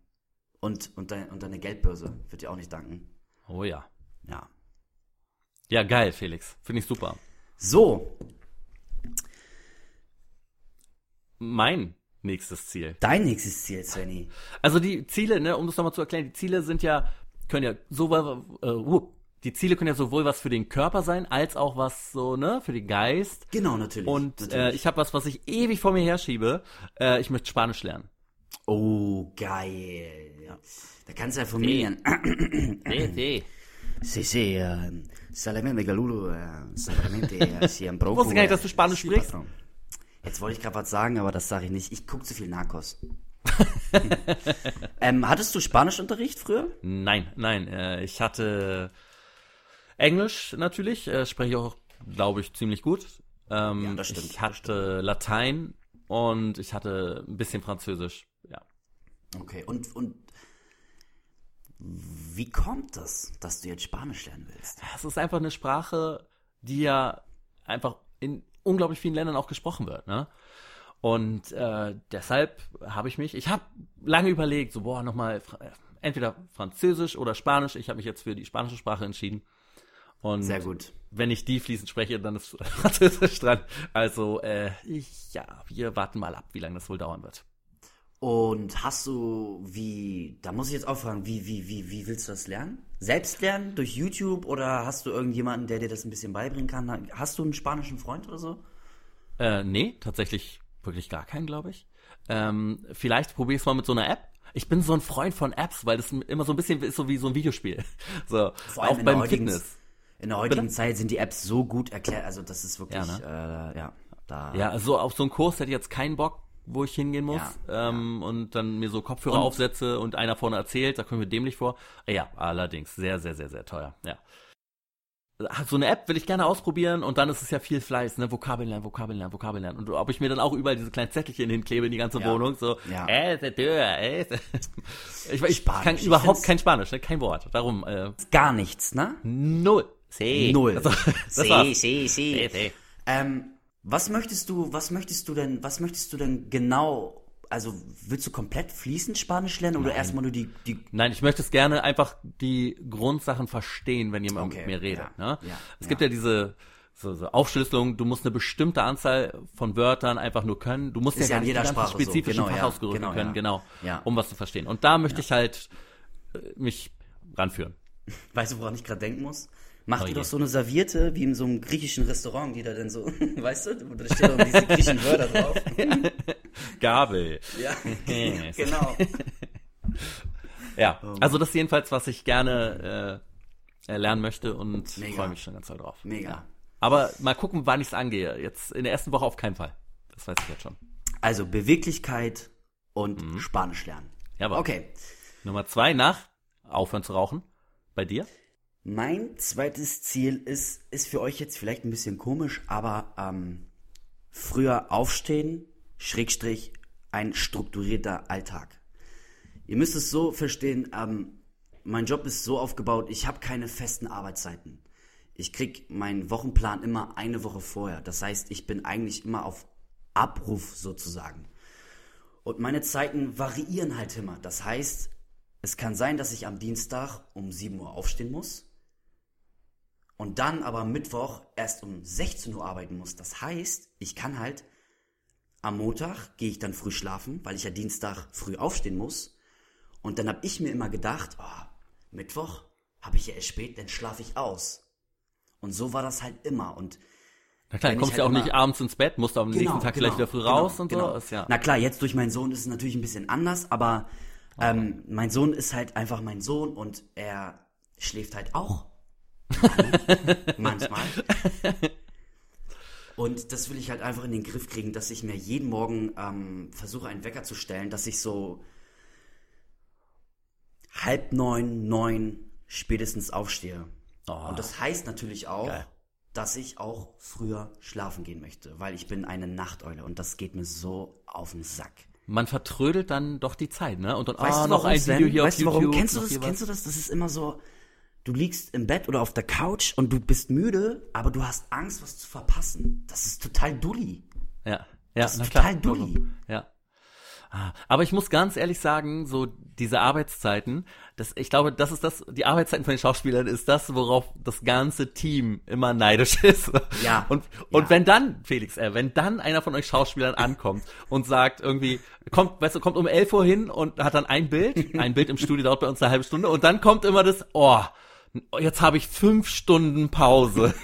und, und, dein, und deine Geldbörse wird dir auch nicht danken. Oh ja. Ja. Ja, geil, Felix. Finde ich super. So, Mein nächstes Ziel. dein nächstes Ziel, Svenny. Also die Ziele, ne, um das nochmal zu erklären, die Ziele sind ja, können ja sowohl, äh, uh, die Ziele können ja sowohl was für den Körper sein, als auch was so, ne, für den Geist. Genau, natürlich. Und äh, natürlich. ich habe was, was ich ewig vor mir herschiebe. Äh, ich möchte Spanisch lernen. Oh, geil. Ja. Da kannst du ja von mir. Nee, nee. Sí, sí, eh, solamente Galulu, eh, solamente eh, [LAUGHS] si un poco, Wusste gar nicht, dass du Spanisch sí, sprichst. Jetzt wollte ich gerade was sagen, aber das sage ich nicht. Ich gucke zu viel Narcos. [LAUGHS] ähm, hattest du Spanischunterricht früher? Nein, nein. Äh, ich hatte Englisch natürlich, äh, spreche ich auch, glaube ich, ziemlich gut. Ähm, Ja, das stimmt, Ich hatte Latein und ich hatte ein bisschen Französisch. Ja. Okay, und, und wie kommt das, dass du jetzt Spanisch lernen willst? Es ist einfach eine Sprache, die ja einfach in unglaublich vielen Ländern auch gesprochen wird, ne? Und äh, deshalb habe ich mich, ich habe lange überlegt, so boah, nochmal entweder Französisch oder Spanisch. Ich habe mich jetzt für die spanische Sprache entschieden. Und Sehr gut. wenn ich die fließend spreche, dann ist [LAUGHS] Französisch dran. Also äh, ich, ja, wir warten mal ab, wie lange das wohl dauern wird. Und hast du, wie, da muss ich jetzt auch fragen, wie, wie, wie, wie willst du das lernen? Selbst lernen durch YouTube oder hast du irgendjemanden, der dir das ein bisschen beibringen kann? Hast du einen spanischen Freund oder so? Äh, nee, tatsächlich wirklich gar keinen, glaube ich. Ähm, vielleicht probier es mal mit so einer App. Ich bin so ein Freund von Apps, weil das immer so ein bisschen ist so wie so ein Videospiel. [LAUGHS] So, Vor allem auch beim Fitness. In der heutigen Bitte? Zeit sind die Apps so gut erklärt, also das ist wirklich, Ja, äh, ja, da. Ja, also auf so einen Kurs hätte ich jetzt keinen Bock, wo ich hingehen muss Ja, ähm, und dann mir so Kopfhörer Und- aufsetze und einer vorne erzählt, da kommen wir dämlich vor. Ja, allerdings sehr, sehr, sehr, sehr teuer. Ja. So eine App will ich gerne ausprobieren und dann ist es ja viel Fleiß, ne? Vokabeln lernen, Vokabeln lernen, Vokabeln lernen. Und ob ich mir dann auch überall diese kleinen Zettelchen hinklebe in die ganze Ja. Wohnung, so, Ja. äh, Tür, äh. [LAUGHS] Ich, ich Spanisch. kann überhaupt kein Spanisch, ne? kein Wort. Darum, äh, Gar nichts, ne? null. Sí. Null. Also, Sí, sí, sí. Sí. Ähm, was möchtest du, was möchtest du denn, was möchtest du denn genau, also willst du komplett fließend Spanisch lernen oder erstmal nur die, die, Nein, ich möchte es gerne einfach die Grundsachen verstehen, wenn jemand Okay, mit mir redet. ja, ne? ja, es ja. gibt ja diese so, so Aufschlüsselung, du musst eine bestimmte Anzahl von Wörtern einfach nur können. Du musst Ist ja ja gar nicht jeder Sprache so. spezifischen Genau, ja. Fachausdrücke Genau, können, genau, um was zu verstehen. Und da möchte ich halt äh, mich ranführen. [LAUGHS] weißt du, woran ich gerade denken muss? Mach Oh doch so eine Serviette, wie in so einem griechischen Restaurant, die da dann so, [LAUGHS] weißt du, da steht doch diese griechischen Wörter drauf. [LAUGHS] Gabel. Ja, [LAUGHS] genau. Ja, Oh also das ist jedenfalls, was ich gerne äh, lernen möchte und freue mich schon ganz doll drauf. Mega. Ja. Aber mal gucken, wann ich es angehe. Jetzt in der ersten Woche auf keinen Fall. Das weiß ich jetzt schon. Also Beweglichkeit und Spanisch lernen. Jawohl. Okay. Nummer zwei nach aufhören zu rauchen. Bei dir? Mein zweites Ziel ist, ist für euch jetzt vielleicht ein bisschen komisch, aber ähm, früher aufstehen, Schrägstrich, ein strukturierter Alltag. Ihr müsst es so verstehen, ähm, mein Job ist so aufgebaut, ich habe keine festen Arbeitszeiten. Ich krieg meinen Wochenplan immer eine Woche vorher. Das heißt, ich bin eigentlich immer auf Abruf sozusagen. Und meine Zeiten variieren halt immer. Das heißt, es kann sein, dass ich am Dienstag um 7 Uhr aufstehen muss und dann aber am Mittwoch erst um 16 Uhr arbeiten muss. Das heißt, ich kann halt am Montag gehe ich dann früh schlafen, weil ich ja Dienstag früh aufstehen muss. Und dann habe ich mir immer gedacht, oh, Mittwoch habe ich ja erst spät, dann schlafe ich aus. Und so war das halt immer. Und Na klar, kommst ich ja auch halt nicht immer- abends ins Bett, musst am nächsten Tag vielleicht wieder früh raus und so. Ist ja, Na klar, jetzt durch meinen Sohn ist es natürlich ein bisschen anders, aber ähm, mein Sohn ist halt einfach mein Sohn und er schläft halt auch. [LAUGHS] Manchmal. Und das will ich halt einfach in den Griff kriegen, dass ich mir jeden Morgen ähm, versuche, einen Wecker zu stellen, dass ich so halb neun, neun spätestens aufstehe. Oh. Und das heißt natürlich auch, Geil. dass ich auch früher schlafen gehen möchte, weil ich bin eine Nachteule und das geht mir so auf den Sack. man vertrödelt dann doch die Zeit, ne? Und dann, Weißt ah, du noch warum, ein? Video hier weißt auf du YouTube. warum? Kennst du das? Kennst du das? Das ist immer so, du liegst im Bett oder auf der Couch und du bist müde, aber du hast Angst, was zu verpassen. Das ist total dulli. Ja, ja, Das ist total klar. dulli. Ja. Ah, Aber ich muss ganz ehrlich sagen, so diese Arbeitszeiten, das, ich glaube, das ist das, die Arbeitszeiten von den Schauspielern ist das, worauf das ganze Team immer neidisch [LAUGHS] ist. Ja, Und, und ja. wenn dann, Felix, äh, wenn dann einer von euch Schauspielern ankommt und sagt irgendwie, kommt, weißt du, kommt um 11 Uhr hin und hat dann ein Bild, ein Bild im Studio dauert bei uns eine halbe Stunde und dann kommt immer das, oh, jetzt habe ich fünf Stunden Pause. [LAUGHS]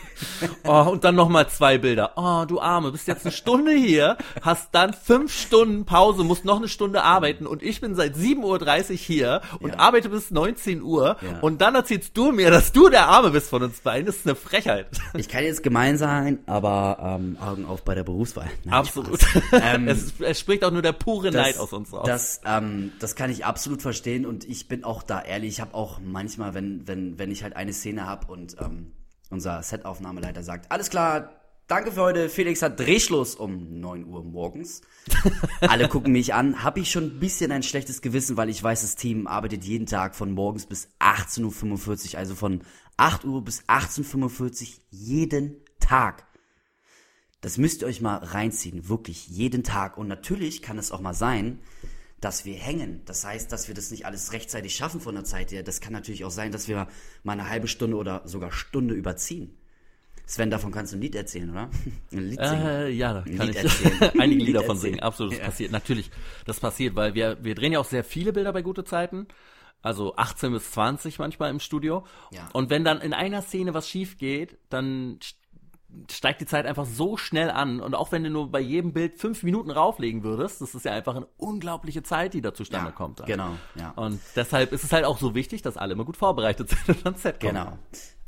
Oh, und dann nochmal zwei Bilder. Oh, du Arme, bist jetzt eine Stunde hier, hast dann fünf Stunden Pause, musst noch eine Stunde arbeiten und ich bin seit 7.30 Uhr hier und Ja. arbeite bis 19 Uhr Ja. und dann erzählst du mir, dass du der Arme bist von uns beiden. Das ist eine Frechheit. Ich kann jetzt gemein sein, aber ähm, Augen auf bei der Berufswahl. Nein, Absolut. [LAUGHS] Ähm, es, es spricht auch nur der pure Neid aus uns raus. Das, ähm, das kann ich absolut verstehen und ich bin auch da ehrlich. Ich habe auch manchmal, wenn, wenn, wenn ich halt eine Szene habe und ähm, unser Setaufnahmeleiter sagt, alles klar, danke für heute, Felix hat Drehschluss um 9 Uhr morgens. [LAUGHS] Alle gucken mich an, habe ich schon ein bisschen ein schlechtes Gewissen, weil ich weiß, das Team arbeitet jeden Tag von morgens bis 18.45 Uhr, also von 8 Uhr bis 18.45 Uhr jeden Tag. Das müsst ihr euch mal reinziehen, wirklich jeden Tag. Und natürlich kann es auch mal sein, dass wir hängen. Das heißt, dass wir das nicht alles rechtzeitig schaffen von der Zeit her. Das kann natürlich auch sein, dass wir mal eine halbe Stunde oder sogar Stunde überziehen. Sven, davon kannst du ein Lied erzählen, oder? Ein Lied singen. Äh, ja, da kann Lied ich erzählen. [LAUGHS] einige Ein Lieder Lied von erzählen. singen. Absolut, das Ja. passiert. Natürlich, das passiert, weil wir, wir drehen ja auch sehr viele Bilder bei gute Zeiten. Also 18 bis 20 manchmal im Studio. Ja. Und wenn dann in einer Szene was schief geht, dann steigt die Zeit einfach so schnell an. Und auch wenn du nur bei jedem Bild fünf Minuten rauflegen würdest, das ist ja einfach eine unglaubliche Zeit, die da zustande Ja, kommt. dann. genau, ja. Und deshalb ist es halt auch so wichtig, dass alle immer gut vorbereitet [LAUGHS] sind und ans Set kommen. Genau.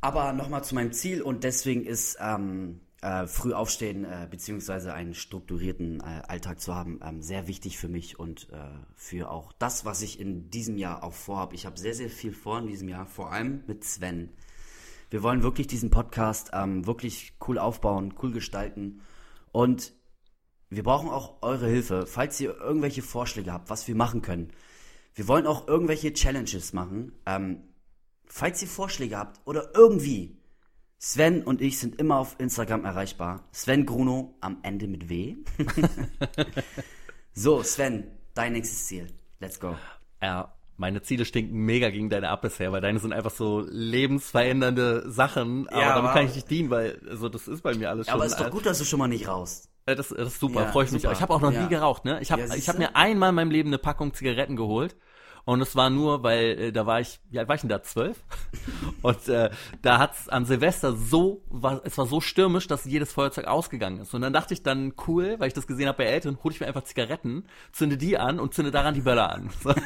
Aber nochmal zu meinem Ziel und deswegen ist ähm, äh, früh aufstehen äh, beziehungsweise einen strukturierten äh, Alltag zu haben ähm, sehr wichtig für mich und äh, für auch das, was ich in diesem Jahr auch vorhabe. Ich habe sehr, sehr viel vor in diesem Jahr, vor allem mit Sven. Wir wollen wirklich diesen Podcast ähm, wirklich cool aufbauen, cool gestalten und wir brauchen auch eure Hilfe, falls ihr irgendwelche Vorschläge habt, was wir machen können. Wir wollen auch irgendwelche Challenges machen. Ähm, falls ihr Vorschläge habt oder irgendwie, Sven und ich sind immer auf Instagram erreichbar. Sven Gruno am Ende mit W. [LAUGHS] [LAUGHS] so, Sven, dein nächstes Ziel. Let's go. Ja, meine Ziele stinken mega gegen deine ab bisher, weil deine sind einfach so lebensverändernde Sachen, aber Ja, damit aber- kann ich nicht dienen, weil also das ist bei mir alles Ja, schon. aber ist doch gut, dass du schon mal nicht raust. Äh, Das, das ist super, Ja, freue ich mich. super. auch. Ich habe auch noch nie geraucht, ne? Ich habe ich habe mir einmal in meinem Leben eine Packung Zigaretten geholt. Und es war nur, weil äh, da war ich, wie alt war ich denn da? Zwölf? [LAUGHS] Und äh, da hat's an Silvester so, war, es war so stürmisch, dass jedes Feuerzeug ausgegangen ist. Und dann dachte ich dann, cool, weil ich das gesehen habe bei Eltern, hole ich mir einfach Zigaretten, zünde die an und zünde daran die Böller an. [LAUGHS]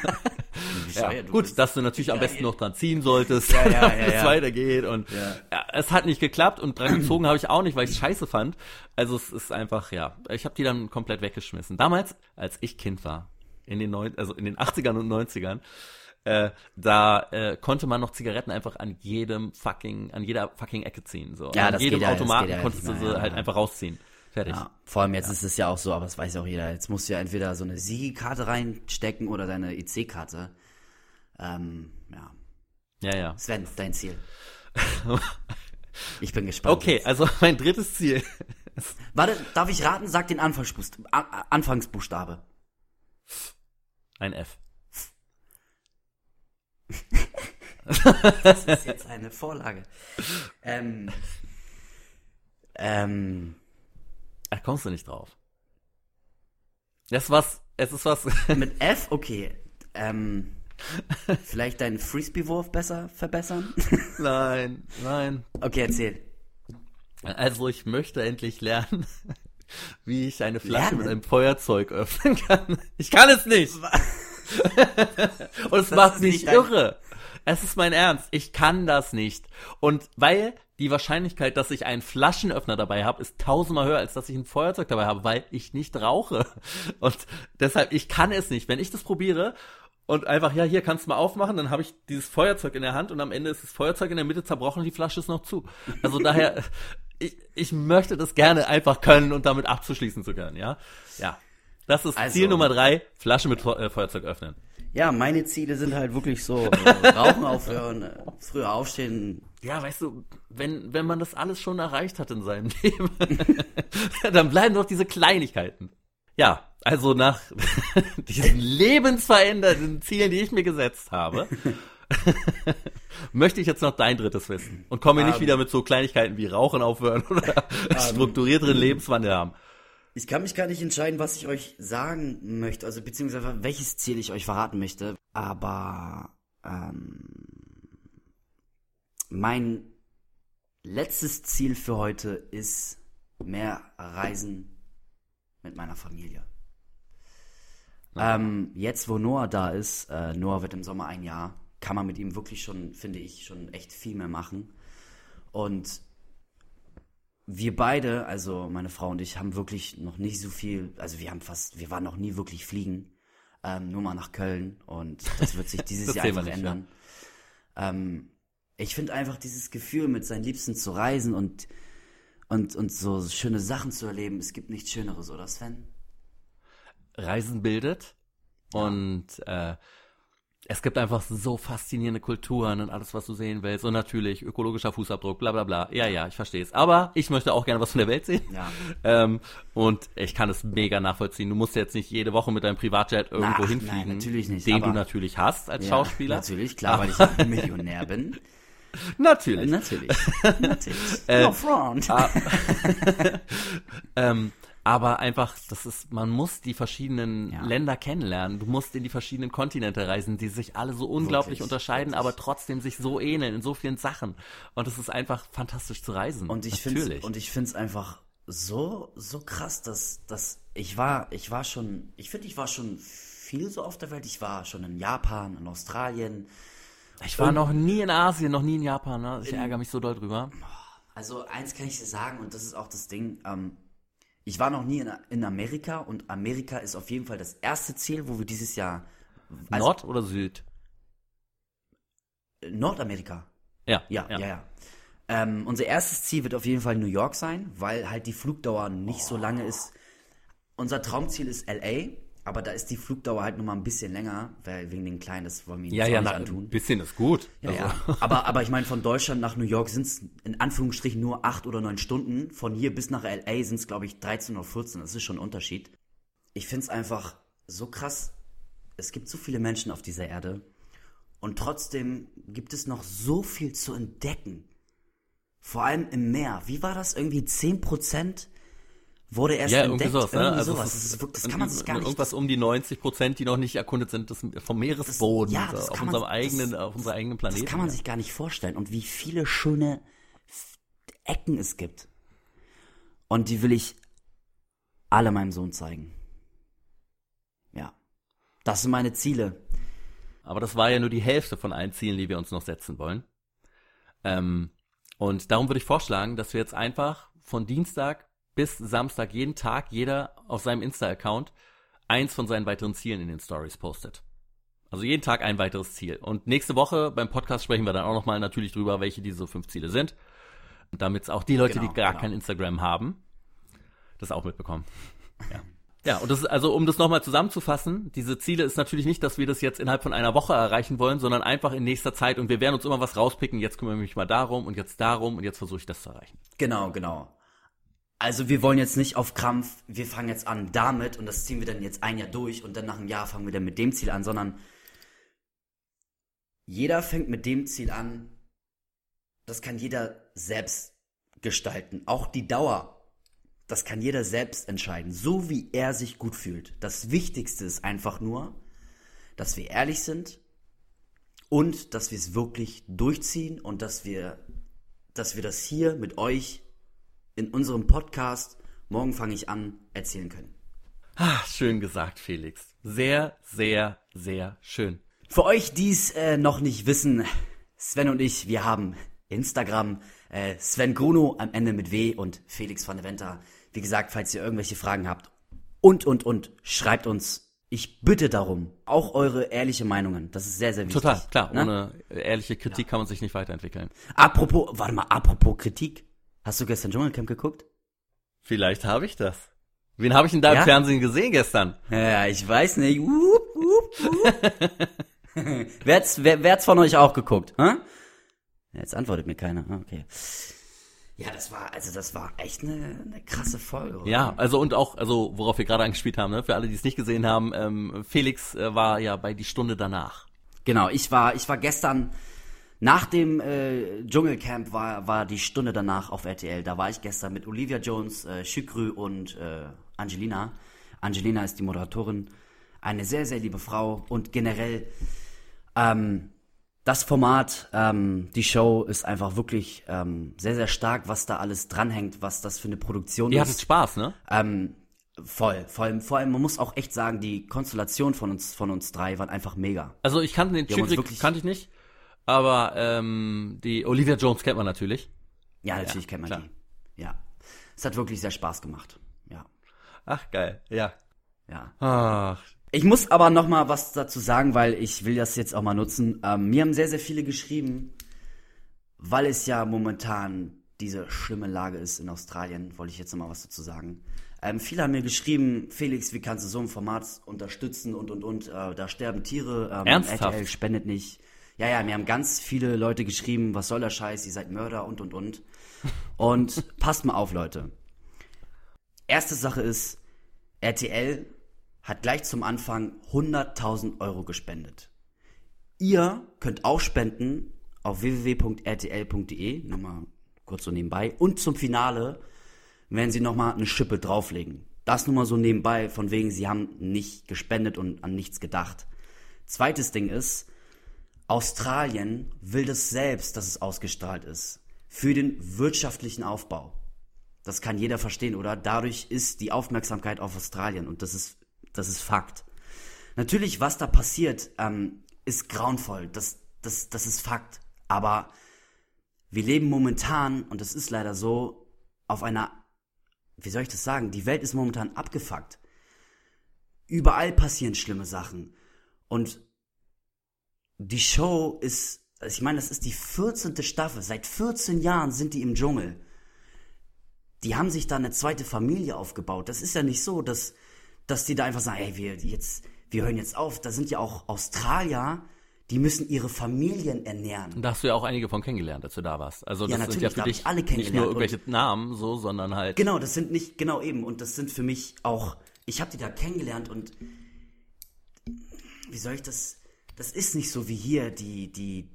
Ja, du gut, dass du natürlich am besten noch dran ziehen solltest, Ja, ja, [LAUGHS] ja, es ja. weitergeht. Und Ja. ja, es hat nicht geklappt und dran gezogen habe ich auch nicht, weil ich scheiße fand. Also es ist einfach, ja, ich habe die dann komplett weggeschmissen. Damals, als ich Kind war, in den neun, also in den 80ern und 90ern, äh, da äh, konnte man noch Zigaretten einfach an jedem fucking, an jeder fucking Ecke ziehen. So. Ja, an das jedem geht ja- Automaten geht ja konntest du sie ja, halt ja. einfach rausziehen. Fertig. Ja, vor allem jetzt ist es ja auch so, aber das weiß ja auch jeder. Jetzt musst du ja entweder so eine Sigi-Karte reinstecken oder deine IC-Karte. Ähm, ja. Ja, ja. Sven, dein Ziel. [LAUGHS] Ich bin gespannt. Okay, also mein drittes Ziel. Warte, darf ich raten? Sag den Anfangsbuchstabe. Anfangsbuchstabe. Ein F. Das ist jetzt eine Vorlage. Ähm, ähm, Da kommst du nicht drauf. Das ist was, es ist was, mit F, okay. Ähm, vielleicht deinen Frisbee-Wurf besser verbessern? nein, nein. Okay, erzähl. Also ich möchte endlich lernen, wie ich eine Flasche Lernen? mit einem Feuerzeug öffnen kann. Ich kann es nicht. [LAUGHS] Und es Das macht mich irre. Es ist mein Ernst. Ich kann das nicht. Und weil die Wahrscheinlichkeit, dass ich einen Flaschenöffner dabei habe, ist tausendmal höher, als dass ich ein Feuerzeug dabei habe, weil ich nicht rauche. Und deshalb, ich kann es nicht. Wenn ich das probiere und einfach, ja, hier kannst du mal aufmachen, dann habe ich dieses Feuerzeug in der Hand und am Ende ist das Feuerzeug in der Mitte zerbrochen, die Flasche ist noch zu. Also daher, [LAUGHS] ich, ich möchte das gerne einfach können und damit abzuschließen zu können, ja? Ja. Das ist Also- Ziel Nummer drei, Flasche mit äh, Feuerzeug öffnen. Ja, meine Ziele sind halt wirklich so, äh, Rauchen aufhören, äh, früher aufstehen. Ja, weißt du, wenn, wenn man das alles schon erreicht hat in seinem [LAUGHS] Leben, [LAUGHS] dann bleiben doch diese Kleinigkeiten. Ja, also nach [LAUGHS] diesen lebensverändernden Zielen, die ich mir gesetzt habe, möchte ich jetzt noch dein drittes wissen und komme nicht Ähm. wieder mit so Kleinigkeiten wie Rauchen aufhören [LAUGHS] oder strukturierteren Lebenswandel haben. Ich kann mich gar nicht entscheiden, was ich euch sagen möchte, also beziehungsweise welches Ziel ich euch verraten möchte. Aber ähm, mein letztes Ziel für heute ist mehr Reisen mit meiner Familie. Ähm, jetzt, wo Noah da ist, äh, Noah wird im Sommer ein Jahr, kann man mit ihm wirklich schon, finde ich, schon echt viel mehr machen. Und wir beide, also meine Frau und ich, haben wirklich noch nicht so viel, also wir haben fast, wir waren noch nie wirklich fliegen, ähm, nur mal nach Köln und das wird sich [LAUGHS] dieses Jahr einfach nicht, ja. ändern. Ähm, ich finde einfach dieses Gefühl, mit seinen Liebsten zu reisen und, und, und so schöne Sachen zu erleben, es gibt nichts Schöneres, oder Sven? Reisen bildet und äh, es gibt einfach so faszinierende Kulturen und alles, was du sehen willst. Und natürlich ökologischer Fußabdruck, bla bla bla. Ja, ja, ich verstehe es. Aber ich möchte auch gerne was von der Welt sehen. Ja. Ähm, und ich kann es mega nachvollziehen. Du musst jetzt nicht jede Woche mit deinem Privatjet irgendwo ach, hinfliegen. nein, natürlich nicht, Den du natürlich hast als Ja, Schauspieler. Natürlich, klar, weil ich ein Millionär bin. [LAUGHS] Natürlich. Natürlich. Natürlich. [LAUGHS] Äh, no front. [LAUGHS] Ähm, aber einfach, das ist, man muss die verschiedenen Ja. Länder kennenlernen. Du musst in die verschiedenen Kontinente reisen, die sich alle so unglaublich Wirklich, unterscheiden, wirklich. aber trotzdem sich so ähneln in so vielen Sachen. Und es ist einfach fantastisch zu reisen. Und ich finde und ich finde es einfach so so krass, dass dass ich war ich war schon ich finde ich war schon viel so auf der Welt. Ich war schon in Japan, in Australien. ich war noch nie in Asien, noch nie in Japan. Ne? Ich ärgere mich so doll drüber. Also eins kann ich dir sagen und das ist auch das Ding. Ähm, ich war noch nie in, in Amerika und Amerika ist auf jeden Fall das erste Ziel, wo wir dieses Jahr also, Nord oder Süd? Nordamerika. Ja, Ja, ja, ja. Ähm, unser erstes Ziel wird auf jeden Fall New York sein, weil halt die Flugdauer nicht so lange ist. Unser Traumziel ist LA, aber da ist die Flugdauer halt nochmal ein bisschen länger, weil wegen den Kleinen, das wollen wir ihnen Ja, ja, nicht na, antun. ein bisschen ist gut. Ja, Also, ja. [LAUGHS] Aber, aber ich meine, von Deutschland nach New York sind es in Anführungsstrichen nur acht oder neun Stunden. Von hier bis nach LA sind es, glaube ich, 13 oder 14. Das ist schon ein Unterschied. Ich finde es einfach so krass. Es gibt so viele Menschen auf dieser Erde. Und trotzdem gibt es noch so viel zu entdecken. Vor allem im Meer. Wie war das? Irgendwie 10% wurde erst Ja, entdeckt? sowas? Irgendwie Also sowas. Das, ist das kann man sich gar nicht... Irgendwas um die 90 Prozent, die noch nicht erkundet sind, das vom Meeresboden, ja, das auf man- unserem eigenen, das- auf unserem eigenen Planeten. Das kann man sich gar nicht vorstellen. Und wie viele schöne Ecken es gibt. Und die will ich alle meinem Sohn zeigen. Ja. Das sind meine Ziele. Aber das war ja nur die Hälfte von allen Zielen, die wir uns noch setzen wollen. Ähm, und darum würde ich vorschlagen, dass wir jetzt einfach von Dienstag bis Samstag jeden Tag jeder auf seinem Insta-Account eins von seinen weiteren Zielen in den Stories postet. Also jeden Tag ein weiteres Ziel. Und nächste Woche beim Podcast sprechen wir dann auch nochmal natürlich drüber, welche diese fünf Ziele sind. Damit auch die Leute, Genau, die gar genau. kein Instagram haben, das auch mitbekommen. [LAUGHS] Ja. Ja, und das ist, also um das nochmal zusammenzufassen, diese Ziele ist natürlich nicht, dass wir das jetzt innerhalb von einer Woche erreichen wollen, sondern einfach in nächster Zeit und wir werden uns immer was rauspicken, jetzt kümmere ich mich mal darum und jetzt darum und jetzt versuche ich das zu erreichen. Genau, genau. Also wir wollen jetzt nicht auf Krampf, wir fangen jetzt an damit und das ziehen wir dann jetzt ein Jahr durch und dann nach einem Jahr fangen wir dann mit dem Ziel an, sondern jeder fängt mit dem Ziel an, das kann jeder selbst gestalten. Auch die Dauer, das kann jeder selbst entscheiden, so wie er sich gut fühlt. Das Wichtigste ist einfach nur, dass wir ehrlich sind und dass wir es wirklich durchziehen und dass wir, dass wir das hier mit euch in unserem Podcast Morgen fange ich an erzählen können. Ah, schön gesagt, Felix. Sehr, sehr, sehr schön. Für euch, die es äh, noch nicht wissen, Sven und ich, wir haben Instagram, äh, Sven Gruno am Ende mit W und Felix van der Venter. Wie gesagt, falls ihr irgendwelche Fragen habt und, und, und, schreibt uns. Ich bitte darum, auch eure ehrliche Meinungen. Das ist sehr, sehr wichtig. Total, klar. Ne? Ohne ehrliche Kritik kann man sich nicht weiterentwickeln. Apropos, warte mal, apropos Kritik. Hast du gestern Dschungelcamp geguckt? Vielleicht habe ich das. Wen habe ich denn da Ja? im Fernsehen gesehen gestern? Ja, ich weiß nicht. Wup, wup, wup. [LAUGHS] wer, hat's, wer, wer hat's von euch auch geguckt? Hä? Jetzt antwortet mir keiner. Ah, Okay. Ja, das war, also das war echt eine, eine krasse Folge. oder? Ja, also und auch, also worauf wir gerade angespielt haben, ne? für alle, die es nicht gesehen haben, ähm, Felix äh, war ja bei die Stunde danach. Genau, ich war, ich war gestern nach dem äh, Dschungelcamp war, war die Stunde danach auf RTL. Da war ich gestern mit Olivia Jones, äh, Shükrü und äh, Angelina. Angelina ist die Moderatorin, eine sehr, sehr liebe Frau und generell ähm, das Format, ähm, die Show ist einfach wirklich ähm, sehr, sehr stark, was da alles dranhängt, was das für eine Produktion Ihr ist. hattet Spaß, ne? Ähm, voll, vor allem, vor allem, man muss auch echt sagen, die Konstellation von uns, von uns drei waren einfach mega. Also ich kannte den wirklich- kannte ich nicht, aber ähm, die Olivia Jones kennt man natürlich. Ja, natürlich kennt man klar. die. Ja. Es hat wirklich sehr Spaß gemacht. Ja. Ach geil, ja. Ja. Ach, Ich muss aber noch mal was dazu sagen, weil ich will das jetzt auch mal nutzen. Ähm, mir haben sehr, sehr viele geschrieben, weil es ja momentan diese schlimme Lage ist in Australien, wollte ich jetzt noch mal was dazu sagen. Ähm, viele haben mir geschrieben, Felix, wie kannst du so ein Format unterstützen und und und, äh, da sterben Tiere, ähm, Ernsthaft? RTL spendet nicht. Ja, ja, mir haben ganz viele Leute geschrieben, was soll der Scheiß, ihr seid Mörder und und und. Und [LAUGHS] passt mal auf, Leute. Erste Sache ist, RTL hat gleich zum Anfang 100.000 Euro gespendet. Ihr könnt auch spenden auf www.rtl.de, nochmal kurz so nebenbei. Und zum Finale werden sie nochmal eine Schippe drauflegen. Das nur mal so nebenbei, von wegen, sie haben nicht gespendet und an nichts gedacht. Zweites Ding ist, Australien will das selbst, dass es ausgestrahlt ist. Für den wirtschaftlichen Aufbau. Das kann jeder verstehen, oder? Dadurch ist die Aufmerksamkeit auf Australien und das ist, das ist Fakt. Natürlich, was da passiert, ähm, ist grauenvoll. Das, das, das ist Fakt. Aber wir leben momentan, und das ist leider so, auf einer, wie soll ich das sagen? Die Welt ist momentan abgefuckt. Überall passieren schlimme Sachen. Und die Show ist, also ich meine, das ist die 14. Staffel. Seit 14 Jahren sind die im Dschungel die haben sich da eine zweite Familie aufgebaut. Das ist ja nicht so, dass, dass die da einfach sagen, ey, wir jetzt, wir hören jetzt auf. Da sind ja auch Australier, die müssen ihre Familien ernähren. da hast du ja auch einige von kennengelernt, als du da warst. Also das Ja, sind natürlich, ja für dich ich alle nicht nur kennengelernt irgendwelche Namen so, sondern halt Genau, das sind nicht, genau eben. Und das sind für mich auch, ich habe die da kennengelernt und wie soll ich das, das ist nicht so wie hier, die, die,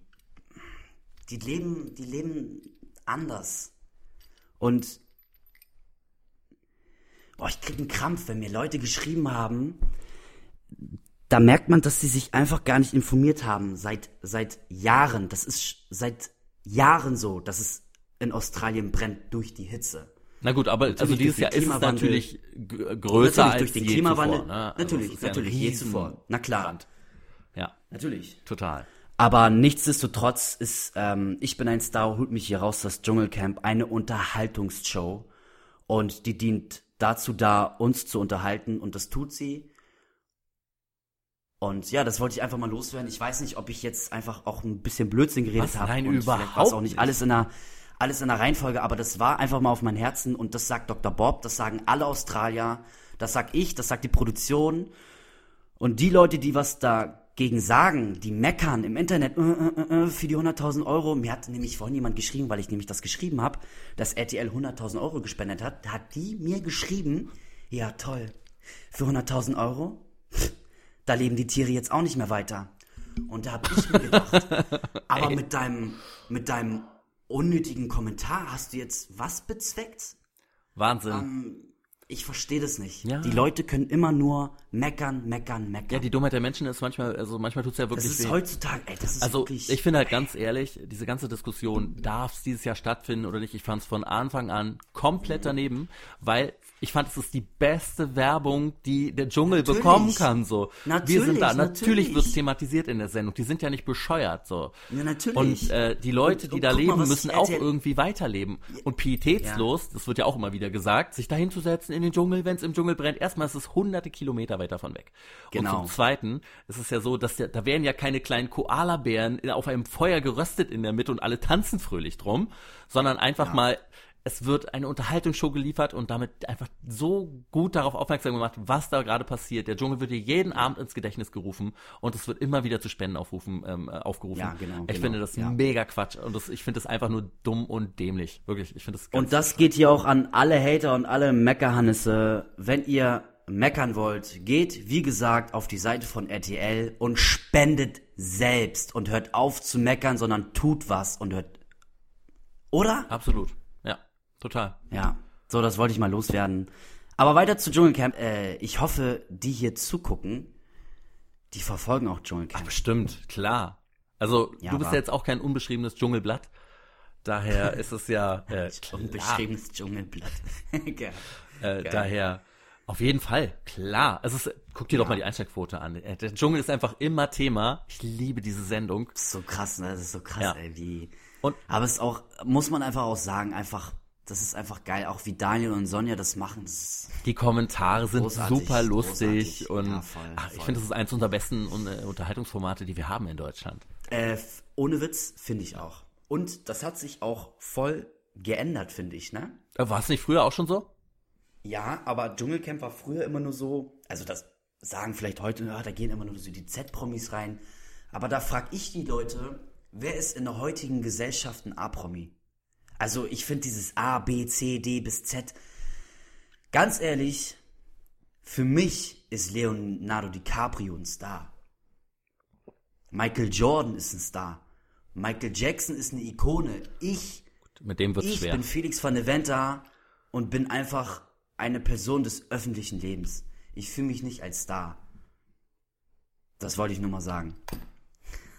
die leben, die leben anders. Und, boah, ich krieg einen Krampf, wenn mir Leute geschrieben haben, da merkt man, dass sie sich einfach gar nicht informiert haben, seit, seit Jahren. Das ist seit Jahren so, dass es in Australien brennt durch die Hitze. Na gut, aber also dieses Jahr ist es natürlich größer natürlich als durch den je Klimawandel. zuvor. Ne? Also natürlich, ein natürlich, je zuvor. Na klar. Brand. Natürlich. total. Aber nichtsdestotrotz ist ähm, Ich bin ein Star, holt mich hier raus, das Dschungelcamp, eine Unterhaltungsshow. Und die dient dazu da, uns zu unterhalten. Und das tut sie. Und ja, das wollte ich einfach mal loswerden. Ich weiß nicht, ob ich jetzt einfach auch ein bisschen Blödsinn geredet habe. Nein, und vielleicht war überhaupt auch nicht alles in der alles in der Reihenfolge, aber das war einfach mal auf mein Herzen und das sagt Dr. Bob, das sagen alle Australier, das sag ich, das sagt die Produktion und die Leute, die was dagegen sagen, die meckern im Internet äh, äh, äh, für die 100.000 Euro. Mir hat nämlich vorhin jemand geschrieben, weil ich nämlich das geschrieben habe, dass RTL 100.000 Euro gespendet hat. Da hat die mir geschrieben, ja toll, für 100.000 Euro, da leben die Tiere jetzt auch nicht mehr weiter. Und da habe ich mir gedacht, [LAUGHS] aber mit deinem, mit deinem unnötigen Kommentar hast du jetzt was bezweckt? Wahnsinn. Ähm, ich verstehe das nicht. Ja. Die Leute können immer nur meckern, meckern, meckern. Ja, die Dummheit der Menschen ist manchmal, also manchmal tut's ja das wirklich ist weh. heutzutage, ey, das ist Also wirklich. ich finde halt ganz ehrlich, diese ganze Diskussion, darf es dieses Jahr stattfinden oder nicht, ich fand es von Anfang an komplett daneben, weil ich fand, es ist die beste Werbung, die der Dschungel Natürlich. bekommen kann. So, wir Natürlich, sind da. Natürlich, natürlich. wird's thematisiert in der Sendung. Die sind ja nicht bescheuert. So. Ja, natürlich. Und äh, die Leute, Und- die und da mal, leben, was müssen auch irgendwie weiterleben. Und pietätslos, das wird ja auch immer wieder gesagt, sich dahin zu setzen in den Dschungel, wenn es im Dschungel brennt. Erstmal ist es hunderte Kilometer weit davon weg. Genau. Und zum Zweiten ist es ja so, dass der, da wären ja keine kleinen Koalabären auf einem Feuer geröstet in der Mitte und alle tanzen fröhlich drum, sondern einfach mal es wird eine Unterhaltungsshow geliefert und damit einfach so gut darauf aufmerksam gemacht, was da gerade passiert. Der Dschungel wird dir jeden Abend ins Gedächtnis gerufen und es wird immer wieder zu Spendenaufrufen ähm, äh, aufgerufen. Ja, genau, Ich genau, finde das ja. mega Quatsch und das, ich finde das einfach nur dumm und dämlich. Wirklich, ich finde das Und das geht hier auch an alle Hater und alle Meckerhannisse. Wenn ihr meckern wollt, geht, wie gesagt, auf die Seite von RTL und spendet selbst und hört auf zu meckern, sondern tut was und hört. Oder? absolut. Ja, total. Ja. So, das wollte ich mal loswerden. Aber weiter zu Dschungelcamp. Äh, ich hoffe, die hier zugucken, die verfolgen auch Dschungelcamp. Bestimmt, klar. Also, Ja, du bist ja jetzt auch kein unbeschriebenes Dschungelblatt. Daher [LAUGHS] ist es ja äh, Unbeschriebenes Dschungelblatt. [LAUGHS] Geil. äh, daher auf jeden Fall, klar. Es ist, guck dir doch mal die Einschlagquote an. Äh, Der Dschungel ist einfach immer Thema. Ich liebe diese Sendung. Das ist so krass, ne? Das ist so krass, Ja. ey, wie. Und- aber es ist auch, muss man einfach auch sagen, einfach, das ist einfach geil, auch wie Daniel und Sonja das machen. Das Die Kommentare sind super lustig großartig. und Ja, voll, ach, ich voll. finde, das ist eins unserer besten äh, Unterhaltungsformate, die wir haben in Deutschland. äh, ohne Witz, finde ich auch. Und das hat sich auch voll geändert, finde ich, ne? Äh, War es nicht früher auch schon so? Ja, aber Dschungelcamp war früher immer nur so, also das sagen vielleicht heute, ja, da gehen immer nur so die Z-Promis rein. Aber da frag ich die Leute, wer ist in der heutigen Gesellschaft ein A-Promi? Also ich finde dieses A, B, C, D bis Z, ganz ehrlich, für mich ist Leonardo DiCaprio ein Star. Michael Jordan ist ein Star. Michael Jackson ist eine Ikone. Ich Mit dem wird's ich schwer. bin Felix van de Venta und bin einfach eine Person des öffentlichen Lebens. Ich fühle mich nicht als Star. Das wollte ich nur mal sagen.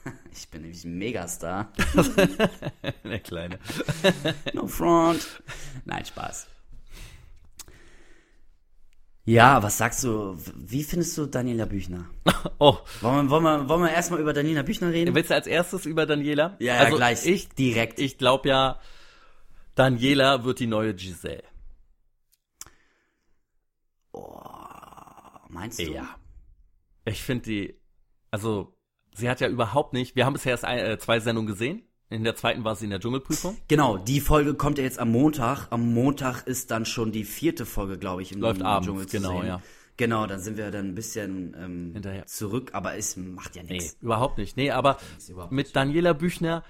[LAUGHS] Ich bin nämlich ein Megastar. [LAUGHS] Der Kleine. [LAUGHS] No front. Nein, Spaß. Ja, was sagst du? Wie findest du Daniela Büchner? Oh, Wollen wir, wollen wir, wollen wir erstmal über Daniela Büchner reden? willst du als erstes über Daniela? Ja, ja, also gleich. Ich, direkt. ich glaube ja, Daniela wird die neue Giselle. Meinst du? Ja. Ich finde die, also sie hat ja überhaupt nicht, wir haben bisher erst ein, äh, zwei Sendungen gesehen. In der zweiten war sie in der Dschungelprüfung. Genau, die Folge kommt ja jetzt am Montag. Am Montag ist dann schon die vierte Folge, glaube ich, im Läuft abends, Dschungel zu genau, ja. Genau, dann sind wir dann ein bisschen ähm, Hinterher. zurück, aber es macht ja Nee, nichts. überhaupt nicht. Nee, aber mit Daniela Büchner,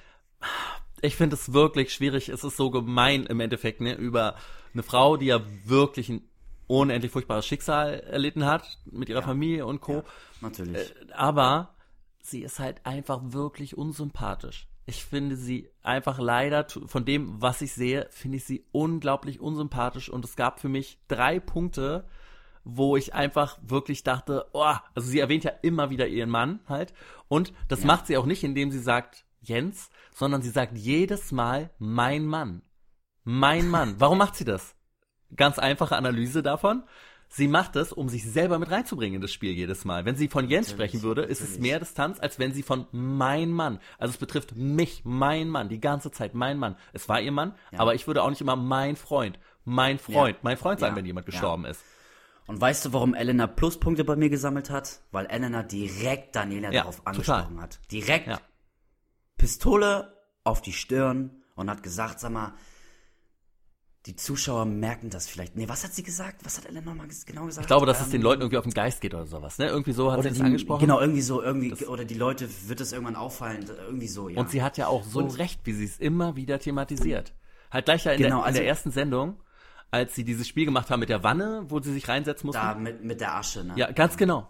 ich finde es wirklich schwierig. Es ist so gemein im Endeffekt, ne, über eine Frau, die ja wirklich ein unendlich furchtbares Schicksal erlitten hat mit ihrer Familie und Co. Natürlich. aber sie ist halt einfach wirklich unsympathisch. Ich finde sie einfach leider, von dem, was ich sehe, finde ich sie unglaublich unsympathisch und es gab für mich drei Punkte, wo ich einfach wirklich dachte, oh, also sie erwähnt ja immer wieder ihren Mann halt und das macht sie auch nicht, indem sie sagt Jens, sondern sie sagt jedes Mal mein Mann. Mein Mann. Warum macht sie das? Ganz einfache Analyse davon. Sie macht es, um sich selber mit reinzubringen in das Spiel jedes Mal. Wenn sie von Jens sprechen würde, ist es mehr Distanz, als wenn sie von mein Mann. Also es betrifft mich, mein Mann, die ganze Zeit mein Mann. Es war ihr Mann, aber ich würde auch nicht immer mein Freund, mein Freund, Ja. mein Freund sagen, Ja. wenn jemand Ja. gestorben ist. Und weißt du, warum Elena Pluspunkte bei mir gesammelt hat? Weil Elena direkt Daniela Ja, darauf total. angesprochen hat. Direkt Ja. Pistole auf die Stirn und hat gesagt, sag mal, die Zuschauer merken das vielleicht. Nee, was hat sie gesagt? Was hat Elena nochmal genau gesagt? Ich glaube, dass es Ähm, den Leuten irgendwie auf den Geist geht oder sowas, ne? Irgendwie so hat sie es die, angesprochen. Genau, irgendwie so, irgendwie, oder die Leute wird es irgendwann auffallen, irgendwie so, ja. Und sie hat ja auch so recht, wie sie es immer wieder thematisiert. Halt gleich ja in, Genau, der, in also- der ersten Sendung, als sie dieses Spiel gemacht haben mit der Wanne, wo sie sich reinsetzen mussten. da mit, mit der Asche, ne? Ja, ganz genau.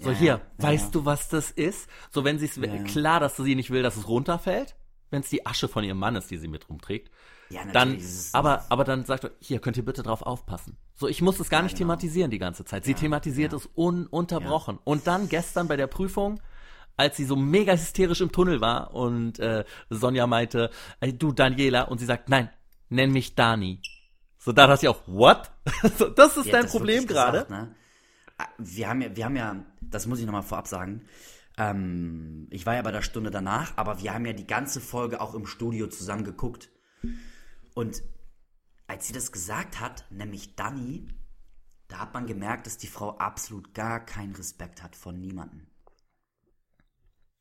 So Ja, hier, ja, weißt ja. du, was das ist? So wenn sie es klar, dass sie nicht will, dass es runterfällt. wenn es die Asche von ihrem Mann ist, die sie mit rumträgt. Ja, natürlich. Dann, aber, aber dann sagt er, hier könnt ihr bitte drauf aufpassen. So, ich muss es gar Ja, nicht genau. thematisieren die ganze Zeit. Sie thematisiert ja. es ununterbrochen. Und dann gestern bei der Prüfung, als sie so mega hysterisch im Tunnel war und äh, Sonja meinte, ey, du Daniela, und sie sagt, nein, nenn mich Dani. So, da dachte ich auch, what? [LAUGHS] so, das ist dein das Problem gerade? Ne? Ah, Wir haben ja, wir haben ja, das muss ich nochmal vorab sagen. Ähm, ich war ja bei der Stunde danach, aber wir haben ja die ganze Folge auch im Studio zusammen geguckt. Und als sie das gesagt hat, nämlich Dani, da hat man gemerkt, dass die Frau absolut gar keinen Respekt hat von niemandem.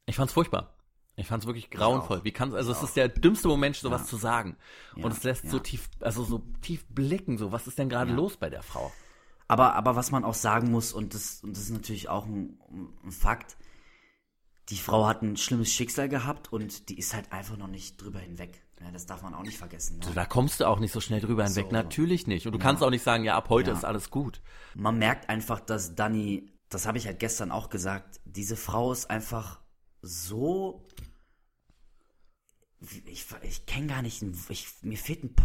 Ich fand's furchtbar. Ich fand's wirklich grauenvoll. Wie kann also es ist der dümmste Moment, sowas zu sagen. Ja, Und es lässt so ja. tief, also so tief blicken, so was ist denn gerade Ja. los bei der Frau? Aber, aber was man auch sagen muss, und das, und das ist natürlich auch ein, ein Fakt, die Frau hat ein schlimmes Schicksal gehabt und die ist halt einfach noch nicht drüber hinweg. Ja, das darf man auch nicht vergessen. Ne? da kommst du auch nicht so schnell drüber hinweg. So. Natürlich nicht. Und du kannst auch nicht sagen, ja, ab heute Ja. ist alles gut. Man merkt einfach, dass Dani, das habe ich halt gestern auch gesagt, diese Frau ist einfach so. Ich, ich kenne gar nicht, ein, ich, mir fehlt ein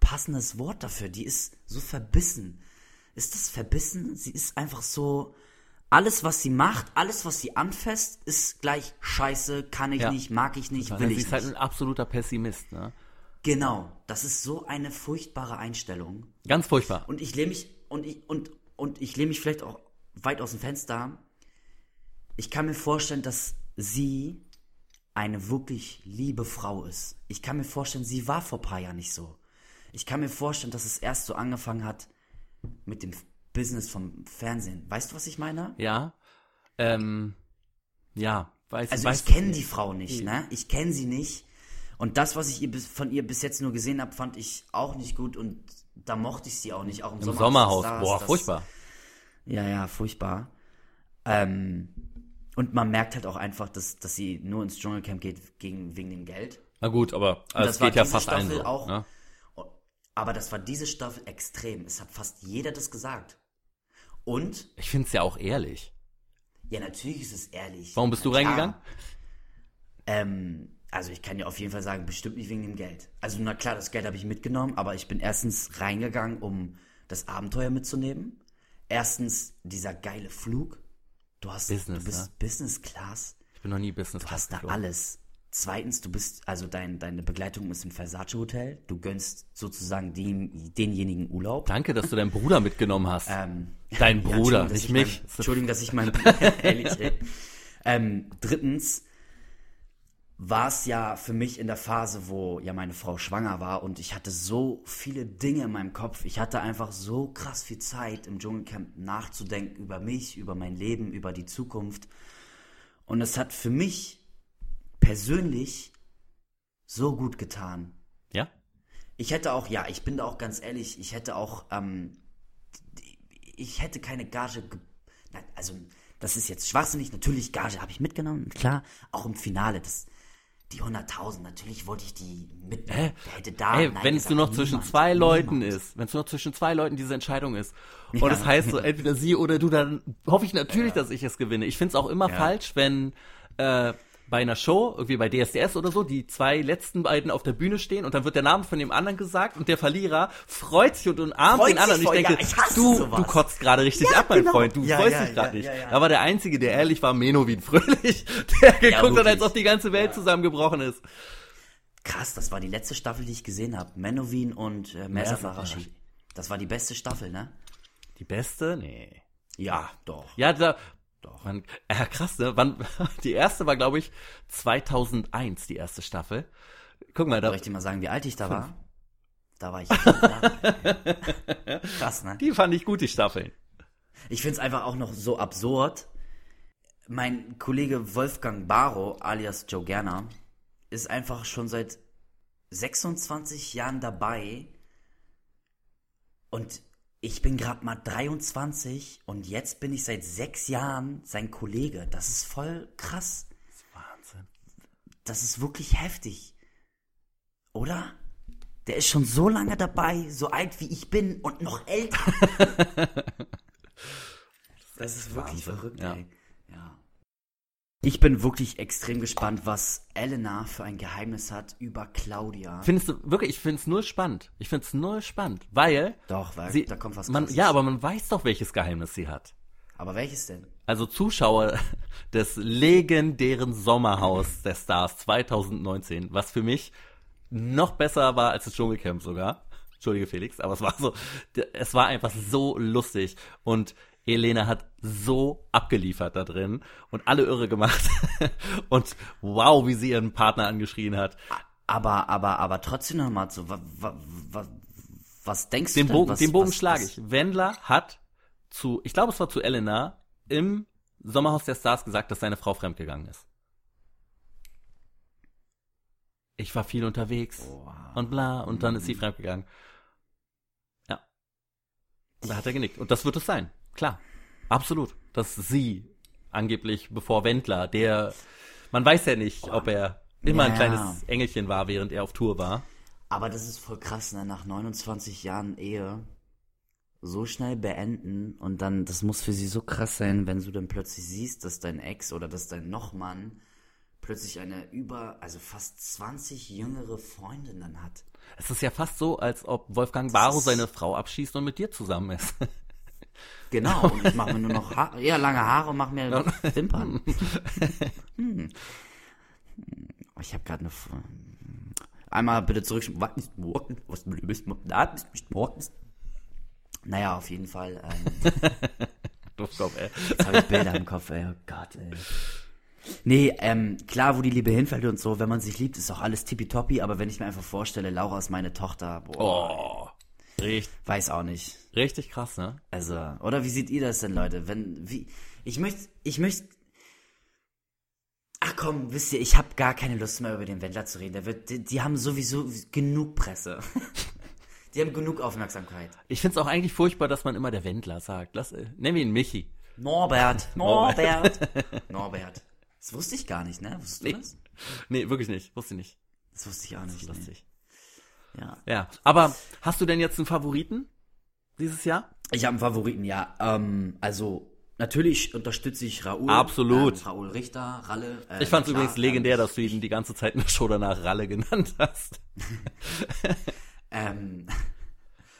passendes Wort dafür. Die ist so verbissen. Ist das verbissen? Sie ist einfach so. Alles, was sie macht, alles, was sie anfasst, ist gleich scheiße, kann ich Ja. nicht, mag ich nicht, will sie ich ist halt nicht. ein absoluter Pessimist, ne? Genau, das ist so eine furchtbare Einstellung. Ganz furchtbar. Und ich lehne mich, und ich, und, und ich lehne mich vielleicht auch weit aus dem Fenster. Ich kann mir vorstellen, dass sie eine wirklich liebe Frau ist. Ich kann mir vorstellen, sie war vor ein paar Jahren nicht so. Ich kann mir vorstellen, dass es erst so angefangen hat mit dem Business vom Fernsehen. Weißt du, was ich meine? Ja. Ähm, ja, weiß Also weiß ich kenne die Frau nicht, ne? Ich kenne sie nicht. Und das, was ich ihr von ihr bis jetzt nur gesehen habe, fand ich auch nicht gut und da mochte ich sie auch nicht. Auch im, Im Sommerhaus Sommerhaus. Stars, Boah, das- furchtbar. Ja, ja, furchtbar. Ähm, und man merkt halt auch einfach, dass, dass sie nur ins Dschungelcamp geht gegen, wegen dem Geld. Na gut, aber also das geht ja fast Staffel so. auch- Ne? Aber das war diese Staffel extrem. Es hat fast jeder das gesagt. Und, Ich find's ja auch ehrlich. ja, natürlich ist es ehrlich. Warum bist du reingegangen? Ähm, also ich kann ja auf jeden Fall sagen, bestimmt nicht wegen dem Geld. Also na klar, das Geld habe ich mitgenommen, aber ich bin erstens reingegangen, um das Abenteuer mitzunehmen. Erstens dieser geile Flug. Du hast Business, du bist ne? Business Class. Ich bin noch nie Business Du hast da alles. Zweitens, du bist, also dein, deine Begleitung ist im Versace Hotel. Du gönnst sozusagen den, denjenigen Urlaub. Danke, dass du deinen Bruder mitgenommen hast. Ähm, [LAUGHS] Dein [LAUGHS] ja, Bruder, nicht ich mich. Mein, [LAUGHS] Entschuldigung, dass ich mein ehrlich, ey. ähm, drittens war es ja für mich in der Phase, wo ja meine Frau schwanger war und ich hatte so viele Dinge in meinem Kopf. Ich hatte einfach so krass viel Zeit im Dschungelcamp nachzudenken über mich, über mein Leben, über die Zukunft. Und es hat für mich persönlich so gut getan. ja? Ich hätte auch, ja, ich bin da auch ganz ehrlich, ich hätte auch, ähm, ich hätte keine Gage, ge also das ist jetzt schwachsinnig, natürlich Gage habe ich mitgenommen, klar, auch im Finale, das, die 100.000, natürlich wollte ich die mitnehmen? Wer hätte da, Ey, wenn es nur noch zwischen niemand, zwei Leuten niemand. ist, wenn es nur noch zwischen zwei Leuten diese Entscheidung ist, und Ja. es heißt so, [LAUGHS] entweder sie oder du, dann hoffe ich natürlich, dass ich es gewinne. Ich finde es auch immer Ja. falsch, wenn äh, bei einer Show, irgendwie bei DSDS oder so, die zwei letzten beiden auf der Bühne stehen und dann wird der Name von dem anderen gesagt und der Verlierer freut sich und umarmt Freut den anderen. Und ich voll, denke, ja, ich du, sowas. du kotzt gerade richtig ab, mein genau. Freund. Du Ja, freust ja, dich gerade ja, nicht. ja, ja. Da war der Einzige, der ehrlich war, Menowin Fröhlich, [LAUGHS] der geguckt hat, als ob die ganze Welt zusammengebrochen ist. Krass, das war die letzte Staffel, die ich gesehen habe, Menowin und äh, Mersat Marashi. Das war die beste Staffel, ne? Die beste? Nee. Ja, doch. Ja, da, doch. Man, ja, krass, ne? Wann, [LAUGHS] die erste war, glaube ich, 2001, die erste Staffel. Guck mal, da, Soll ich dir mal sagen, wie alt ich da war? Da war ich fünf Jahre. [LAUGHS] Krass, ne? die fand ich gut, die Staffeln. Ich find's einfach auch noch so absurd. Mein Kollege Wolfgang Barrow, alias Joe Gerner, ist einfach schon seit 26 Jahren dabei. Und ich bin gerade mal 23 und jetzt bin ich seit sechs Jahren sein Kollege. Das ist voll krass. Wahnsinn. Das ist wirklich heftig. Oder? Der ist schon so lange dabei, so alt wie ich bin und noch älter. [LAUGHS] das ist wirklich Wahnsinn, verrückt, ja. ey. Ich bin wirklich extrem gespannt, was Elena für ein Geheimnis hat über Claudia. Findest du wirklich, ich find's null spannend. Ich find's null spannend, weil Doch, weil sie, da kommt was man, Krasses. Ja, aber man weiß doch, welches Geheimnis sie hat. Aber welches denn? Also Zuschauer [LAUGHS] des legendären Sommerhaus der Stars 2019, was für mich noch besser war als das Dschungelcamp sogar. Entschuldige Felix, aber es war so, es war einfach so lustig und Elena hat so abgeliefert da drin und alle irre gemacht [LAUGHS] und wow, wie sie ihren Partner angeschrien hat. Aber, aber, aber trotzdem nochmal so, wa, wa, wa, was denkst Den du denn? Bogen, was, den Bogen was, schlage was- ich. Wendler hat zu, ich glaube, es war zu Elena im Sommerhaus der Stars gesagt, dass seine Frau fremdgegangen ist. Ich war viel unterwegs und bla und dann Mhm. ist sie fremdgegangen. Ja. Und da hat er genickt. Und das wird es sein. Klar. Absolut. Dass sie angeblich bevor Wendler, der, man weiß ja nicht, ob er immer ein Ja. kleines Engelchen war, während er auf Tour war. Aber das ist voll krass, ne? Nach 29 Jahren Ehe so schnell beenden und dann, das muss für sie so krass sein, wenn du dann plötzlich siehst, dass dein Ex oder dass dein Nochmann plötzlich eine über, also fast 20 jüngere Freundin dann hat. Es ist ja fast so, als ob Wolfgang Barrow seine Frau abschießt und mit dir zusammen ist. [LAUGHS] Genau, und ich mache mir nur noch Haare, ja, lange Haare und mache mir Wimpern. [LAUGHS] Hm. Ich habe gerade eine. F- Einmal bitte zurück. Was ist morgen? Was ist morgen? Naja, auf jeden Fall. Ähm, [LAUGHS] Duftkopf, ey. jetzt habe ich Bilder im Kopf, ey. Oh Gott, ey. Nee, ähm, klar, wo die Liebe hinfällt und so, wenn man sich liebt, ist auch alles tippitoppi, aber wenn ich mir einfach vorstelle, Laura ist meine Tochter, boah, Oh. Richtig, weiß auch nicht. richtig krass, ne? Also, oder wie seht ihr das denn, Leute? Wenn, wie, ich möchte, ich möchte, ach komm, wisst ihr, ich habe gar keine Lust mehr über den Wendler zu reden. Der wird, die, die haben sowieso genug Presse. [LAUGHS] die haben genug Aufmerksamkeit. Ich find's auch eigentlich furchtbar, dass man immer der Wendler sagt. Lass, äh, wir ihn Michi. Norbert, [LAUGHS] Norbert, [LAUGHS] Norbert. Das wusste ich gar nicht, ne? Wusstest du Nee. das? Nee, wirklich nicht. Wusste ich nicht. Das wusste ich auch nicht. Nee. Lustig. Ja. Ja. Aber hast du denn jetzt einen Favoriten dieses Jahr? Ich habe einen Favoriten, ja. Ähm, also, natürlich unterstütze ich Raoul. Absolut. Ähm, Raoul Richter, Ralle. Äh, Ich fand's klar, übrigens legendär, ähm, dass du ihn die ganze Zeit in der Show danach Ralle genannt hast. [LAUGHS] Ähm,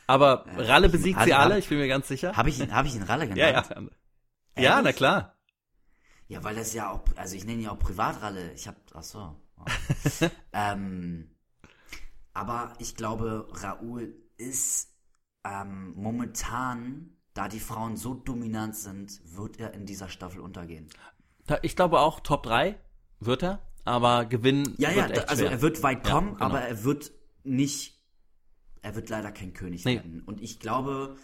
Aber Ralle besiegt sie hab- alle, ich bin mir ganz sicher. habe ich ihn, habe ich ihn Ralle [LAUGHS] genannt? ja, ja. Ja, na klar. Ja, weil das ja auch, also ich nenne ihn ja auch Privatralle. Ich hab, ach so. Oh. [LAUGHS] ähm, aber ich glaube, Raoul ist ähm, momentan, da die Frauen so dominant sind, wird er in dieser Staffel untergehen. Ich glaube auch Top 3 wird er, aber gewinnen Ja, ja, also schwer. er wird weit Ja, kommen, genau. aber er wird nicht, er wird leider kein König Nee. werden. Und ich glaube,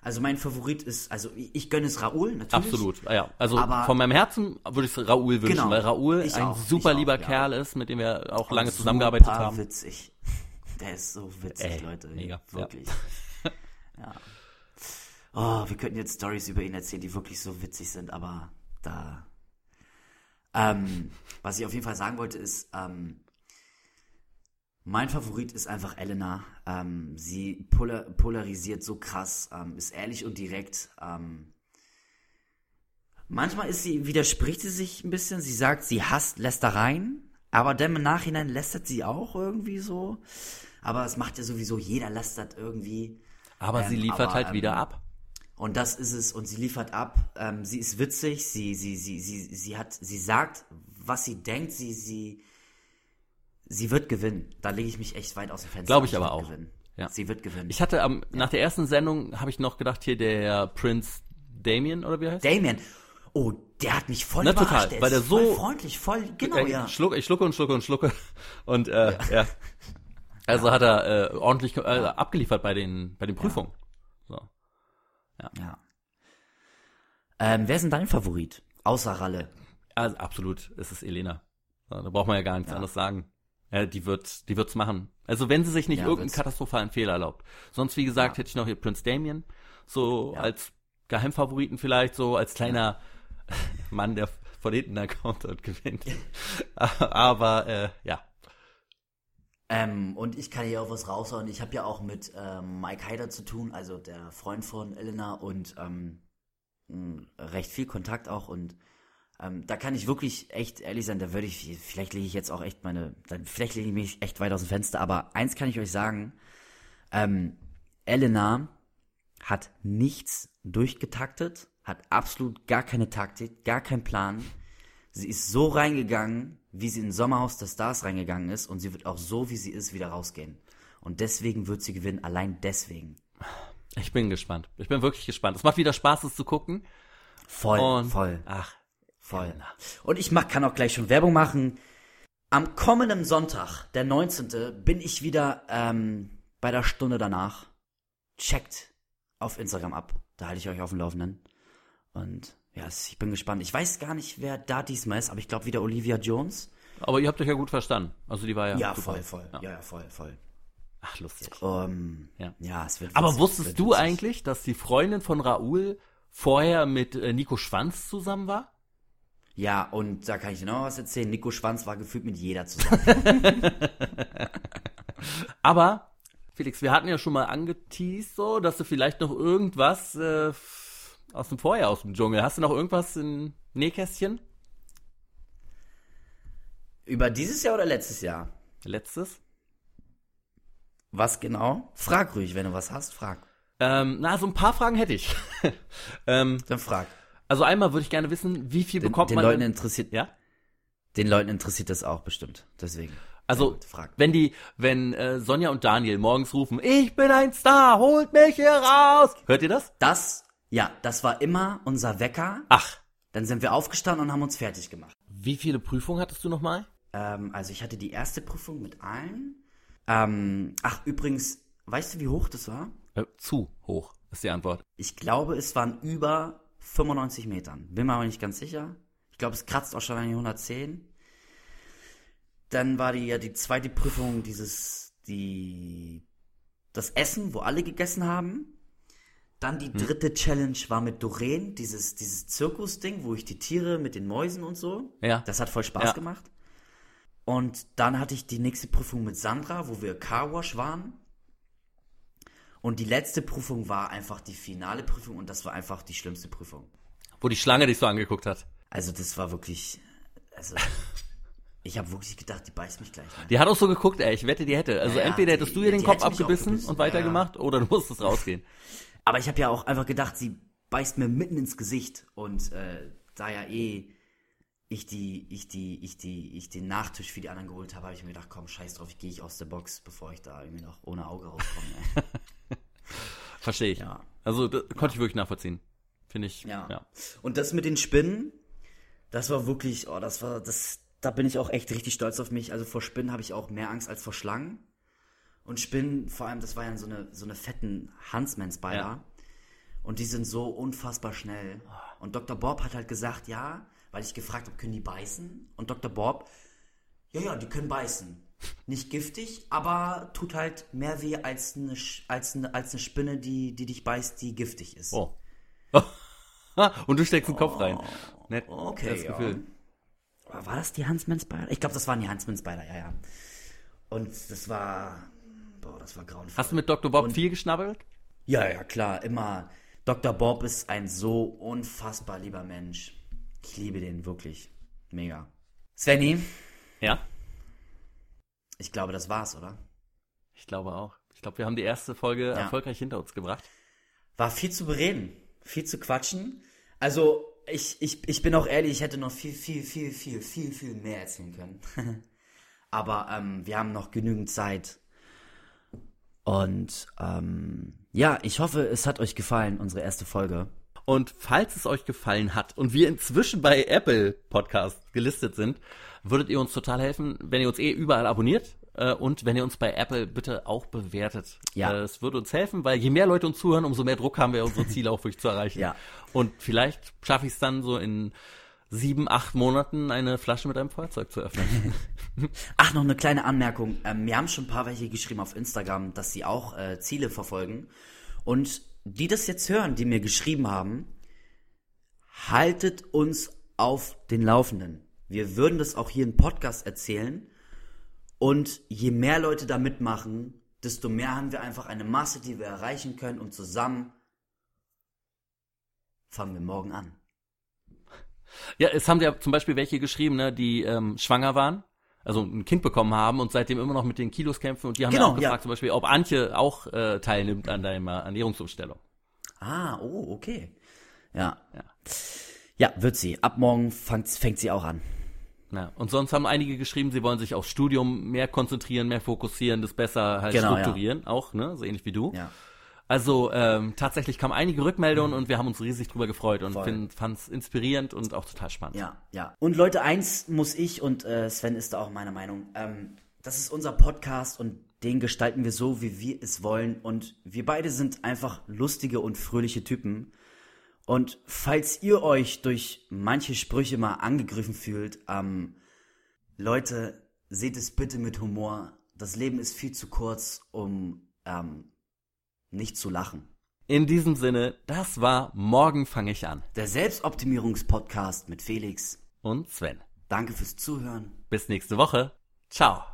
also mein Favorit ist, also ich, ich gönne es Raoul, natürlich. Absolut, ja. Also Aber- von meinem Herzen würde ich es Raoul wünschen, Genau. weil Raoul ein auch, super auch, lieber ja. Kerl ist, mit dem wir auch Und lange zusammengearbeitet super haben. witzig. Der ist so witzig, Ey, Leute. mega, ja. Wirklich. [LAUGHS] Ja. Oh, wir könnten jetzt Stories über ihn erzählen, die wirklich so witzig sind, aber da. Ähm, was ich auf jeden Fall sagen wollte, ist, ähm, mein Favorit ist einfach Elena. Ähm, sie polar polarisiert so krass, ähm, ist ehrlich und direkt. Ähm, manchmal ist sie, widerspricht sie sich ein bisschen. Sie sagt, sie hasst Lästereien, aber dann im Nachhinein lästert sie auch irgendwie so. Aber es macht ja sowieso, jeder lästert irgendwie. Aber sie Ähm, liefert aber, halt ähm, wieder ab. Und das ist es, und sie liefert ab. Ähm, sie ist witzig, sie, sie, sie, sie, sie hat, sie sagt, was sie denkt, sie, sie, sie wird gewinnen. Da lege ich mich echt weit aus dem Fenster. Glaub ich Sie aber auch. Gewinnen. Ja. Sie wird gewinnen. Ich hatte am, nach der ersten Sendung habe ich noch gedacht, hier der Prinz Damien oder wie heißt Damien. Oh, der hat mich voll Na, überrascht. total, weil der voll so- freundlich, voll, genau, Äh, ja. ich, schluck, ich schlucke und schlucke und schlucke. [LAUGHS] Und äh, ja. Also hat er äh, ordentlich äh, abgeliefert bei den, bei den Prüfungen. So. ja. Ähm, wer ist denn dein Favorit? Außer Ralle. Also absolut, es ist Elena. Da braucht man ja gar nichts anderes sagen. Ja, die wird, die wird's machen. Also wenn sie sich nicht Ja, irgendeinen wird's. katastrophalen Fehler erlaubt. Sonst, wie gesagt, Ja. hätte ich noch hier Prinz Damien. So Ja. als Geheimfavoriten vielleicht, so als kleiner [LAUGHS] Mann, der von hinten da kommt und gewinnt. [LAUGHS] Aber äh, ja. Ähm, und ich kann hier auch was raushauen. Ich habe ja auch mit ähm, Mike Heider zu tun, also der Freund von Elena und ähm, recht viel Kontakt auch und Ähm, da kann ich wirklich echt ehrlich sein, da würde ich, vielleicht lege ich jetzt auch echt meine, dann, vielleicht lege ich mich echt weit aus dem Fenster, aber eins kann ich euch sagen, ähm, Elena hat nichts durchgetaktet, hat absolut gar keine Taktik, gar keinen Plan. Sie ist so reingegangen, wie sie in Sommerhaus der Stars reingegangen ist und sie wird auch so, wie sie ist, wieder rausgehen. Und deswegen wird sie gewinnen, allein deswegen. Ich bin gespannt. Ich bin wirklich gespannt. Es macht wieder Spaß, es zu gucken. Voll, Und, voll, Ach, voll. Elena. Und ich mach, kann auch gleich schon Werbung machen. Am kommenden Sonntag, der 19., bin ich wieder ähm, bei der Stunde danach. Checkt auf Instagram ab. Da halte ich euch auf dem Laufenden. Und ja, ich bin gespannt. Ich weiß gar nicht, wer da diesmal ist, aber ich glaube wieder Olivia Jones. aber ihr habt euch ja gut verstanden. Also die war ja. Ja, voll, voll. Ja. Ja, ja, voll, voll. Ach, lustig. Ähm, Ja. ja. es wird Aber witzig, wusstest wird du eigentlich, dass die Freundin von Raoul vorher mit äh, Nico Schwanz zusammen war? Ja, und da kann ich dir noch was erzählen. Nico Schwanz war gefühlt mit jeder zusammen. [LAUGHS] Aber, Felix, wir hatten ja schon mal angeteased, so, dass du vielleicht noch irgendwas äh, aus dem Vorjahr aus dem Dschungel. Hast du noch irgendwas in Nähkästchen? Über dieses Jahr oder letztes Jahr? Letztes? Was genau? Frag ruhig, wenn du was hast, frag. Ähm, na, so ein paar Fragen hätte ich. [LAUGHS] ähm, Dann frag. also einmal würde ich gerne wissen, wie viel Den, bekommt den man Leuten denn- interessiert, Ja? den Leuten interessiert das auch bestimmt. Deswegen. Also, frag. wenn die, wenn äh, Sonja und Daniel morgens rufen, ich bin ein Star, holt mich hier raus. Hört ihr das? Das, ja, das war immer unser Wecker. Ach, Dann sind wir aufgestanden und haben uns fertig gemacht. wie viele Prüfungen hattest du nochmal? Ähm, also ich hatte die erste Prüfung mit allen. Ähm, ach, übrigens, weißt du, wie hoch das war? Äh, zu hoch, ist die Antwort. Ich glaube, es waren über 95 Metern. Bin mir aber nicht ganz sicher. Ich glaube, es kratzt auch schon an die 110. Dann war die ja die zweite Prüfung dieses, die, das Essen, wo alle gegessen haben. Dann die dritte Challenge war mit Doreen, dieses, dieses Zirkusding, wo ich die Tiere mit den Mäusen und so. Ja. Das hat voll Spaß Ja. gemacht. Und dann hatte ich die nächste Prüfung mit Sandra, wo wir Carwash waren. Und die letzte Prüfung war einfach die finale Prüfung und das war einfach die schlimmste Prüfung. Wo die Schlange dich so angeguckt hat. Also das war wirklich, also [LAUGHS] ich habe wirklich gedacht, die beißt mich gleich. Ne? Die hat auch so geguckt, ey, ich wette, die hätte. Also Ja, ja, entweder hättest die- du ihr den Kopf abgebissen gebissen, und ja, weitergemacht oder du musstest [LAUGHS] rausgehen. Aber ich habe ja auch einfach gedacht, sie beißt mir mitten ins Gesicht und äh, da ja eh ich die, ich die, ich die, ich den Nachtisch für die anderen geholt habe, habe ich mir gedacht, komm, scheiß drauf, ich gehe ich aus der Box, bevor ich da irgendwie noch ohne Auge rauskomme. [LAUGHS] Verstehe ich. Ja. Also das konnte ich wirklich nachvollziehen. Finde ich. Ja. ja. Und das mit den Spinnen, das war wirklich, oh, das war, das, da bin ich auch echt richtig stolz auf mich. Also vor Spinnen habe ich auch mehr Angst als vor Schlangen. Und Spinnen, vor allem, das war ja so eine, so eine fetten Huntsman-Spider. Ja. Und die sind so unfassbar schnell. Und Dr. Bob hat halt gesagt, ja, weil ich gefragt habe, können die beißen? Und Dr. Bob, ja, ja, die können beißen. Nicht giftig, aber tut halt mehr weh als eine, als eine, als eine Spinne, die, die dich beißt, die giftig ist. Oh. [LAUGHS] und du steckst den Kopf rein. Nett. Okay, Das ja. Gefühl. War das die Huntsman Spider? Ich glaube, das waren die Huntsman Spider, ja, ja. Und das war, boah, das war grauenvoll. Hast du mit Dr. Bob viel geschnabbelt? Ja, ja, klar, immer. Dr. Bob ist ein so unfassbar lieber Mensch. Ich liebe den wirklich. Mega. Svenny, Ja. ich glaube, das war's, oder? Ich glaube auch. Ich glaube, wir haben die erste Folge erfolgreich hinter uns gebracht. War viel zu bereden, viel zu quatschen. Also, ich, ich, ich bin auch ehrlich, ich hätte noch viel, viel, viel, viel, viel, viel mehr erzählen können. [LAUGHS] Aber ähm, wir haben noch genügend Zeit. Und ähm, ja, ich hoffe, es hat euch gefallen, unsere erste Folge. Und falls es euch gefallen hat und wir inzwischen bei Apple Podcast gelistet sind, würdet ihr uns total helfen, wenn ihr uns eh überall abonniert äh, und wenn ihr uns bei Apple bitte auch bewertet. Ja. Äh, es würde uns helfen, weil je mehr Leute uns zuhören, umso mehr Druck haben wir, unsere [LAUGHS] Ziele auch wirklich zu erreichen. Ja. Und vielleicht schaffe ich es dann so in sieben, acht Monaten eine Flasche mit einem Feuerzeug zu öffnen. [LAUGHS] Ach, noch eine kleine Anmerkung. Ähm, mir haben schon ein paar welche geschrieben auf Instagram, dass sie auch äh, Ziele verfolgen. Und die das jetzt hören, die mir geschrieben haben, haltet uns auf den Laufenden. Wir würden das auch hier im Podcast erzählen. Und je mehr Leute da mitmachen, desto mehr haben wir einfach eine Masse, die wir erreichen können. Und zusammen fangen wir morgen an. Ja, es haben ja zum Beispiel welche geschrieben, ne, die ähm, schwanger waren, also ein Kind bekommen haben und seitdem immer noch mit den Kilos kämpfen und die haben Genau, ja auch gefragt ja. zum Beispiel, ob Antje auch äh, teilnimmt an deiner Ernährungsumstellung. Ah, oh, okay. Ja. Ja. Ja, wird sie. Ab morgen fängt, fängt sie auch an. Ja, und sonst haben einige geschrieben, sie wollen sich aufs Studium mehr konzentrieren, mehr fokussieren, das besser halt Genau, ja. strukturieren, auch, ne, so ähnlich wie du. Ja. Also ähm, tatsächlich kamen einige Rückmeldungen und wir haben uns riesig drüber gefreut und fanden es inspirierend und auch total spannend. Ja, ja. Und Leute, eins muss ich und äh, Sven ist da auch meiner Meinung. Ähm, das ist unser Podcast und den gestalten wir so, wie wir es wollen. Und wir beide sind einfach lustige und fröhliche Typen. Und falls ihr euch durch manche Sprüche mal angegriffen fühlt, ähm, Leute, seht es bitte mit Humor. Das Leben ist viel zu kurz, um ähm, nicht zu lachen. In diesem Sinne, das war Morgen fange ich an. Der Selbstoptimierungspodcast mit Felix. Und Sven. Danke fürs Zuhören. Bis nächste Woche. Ciao.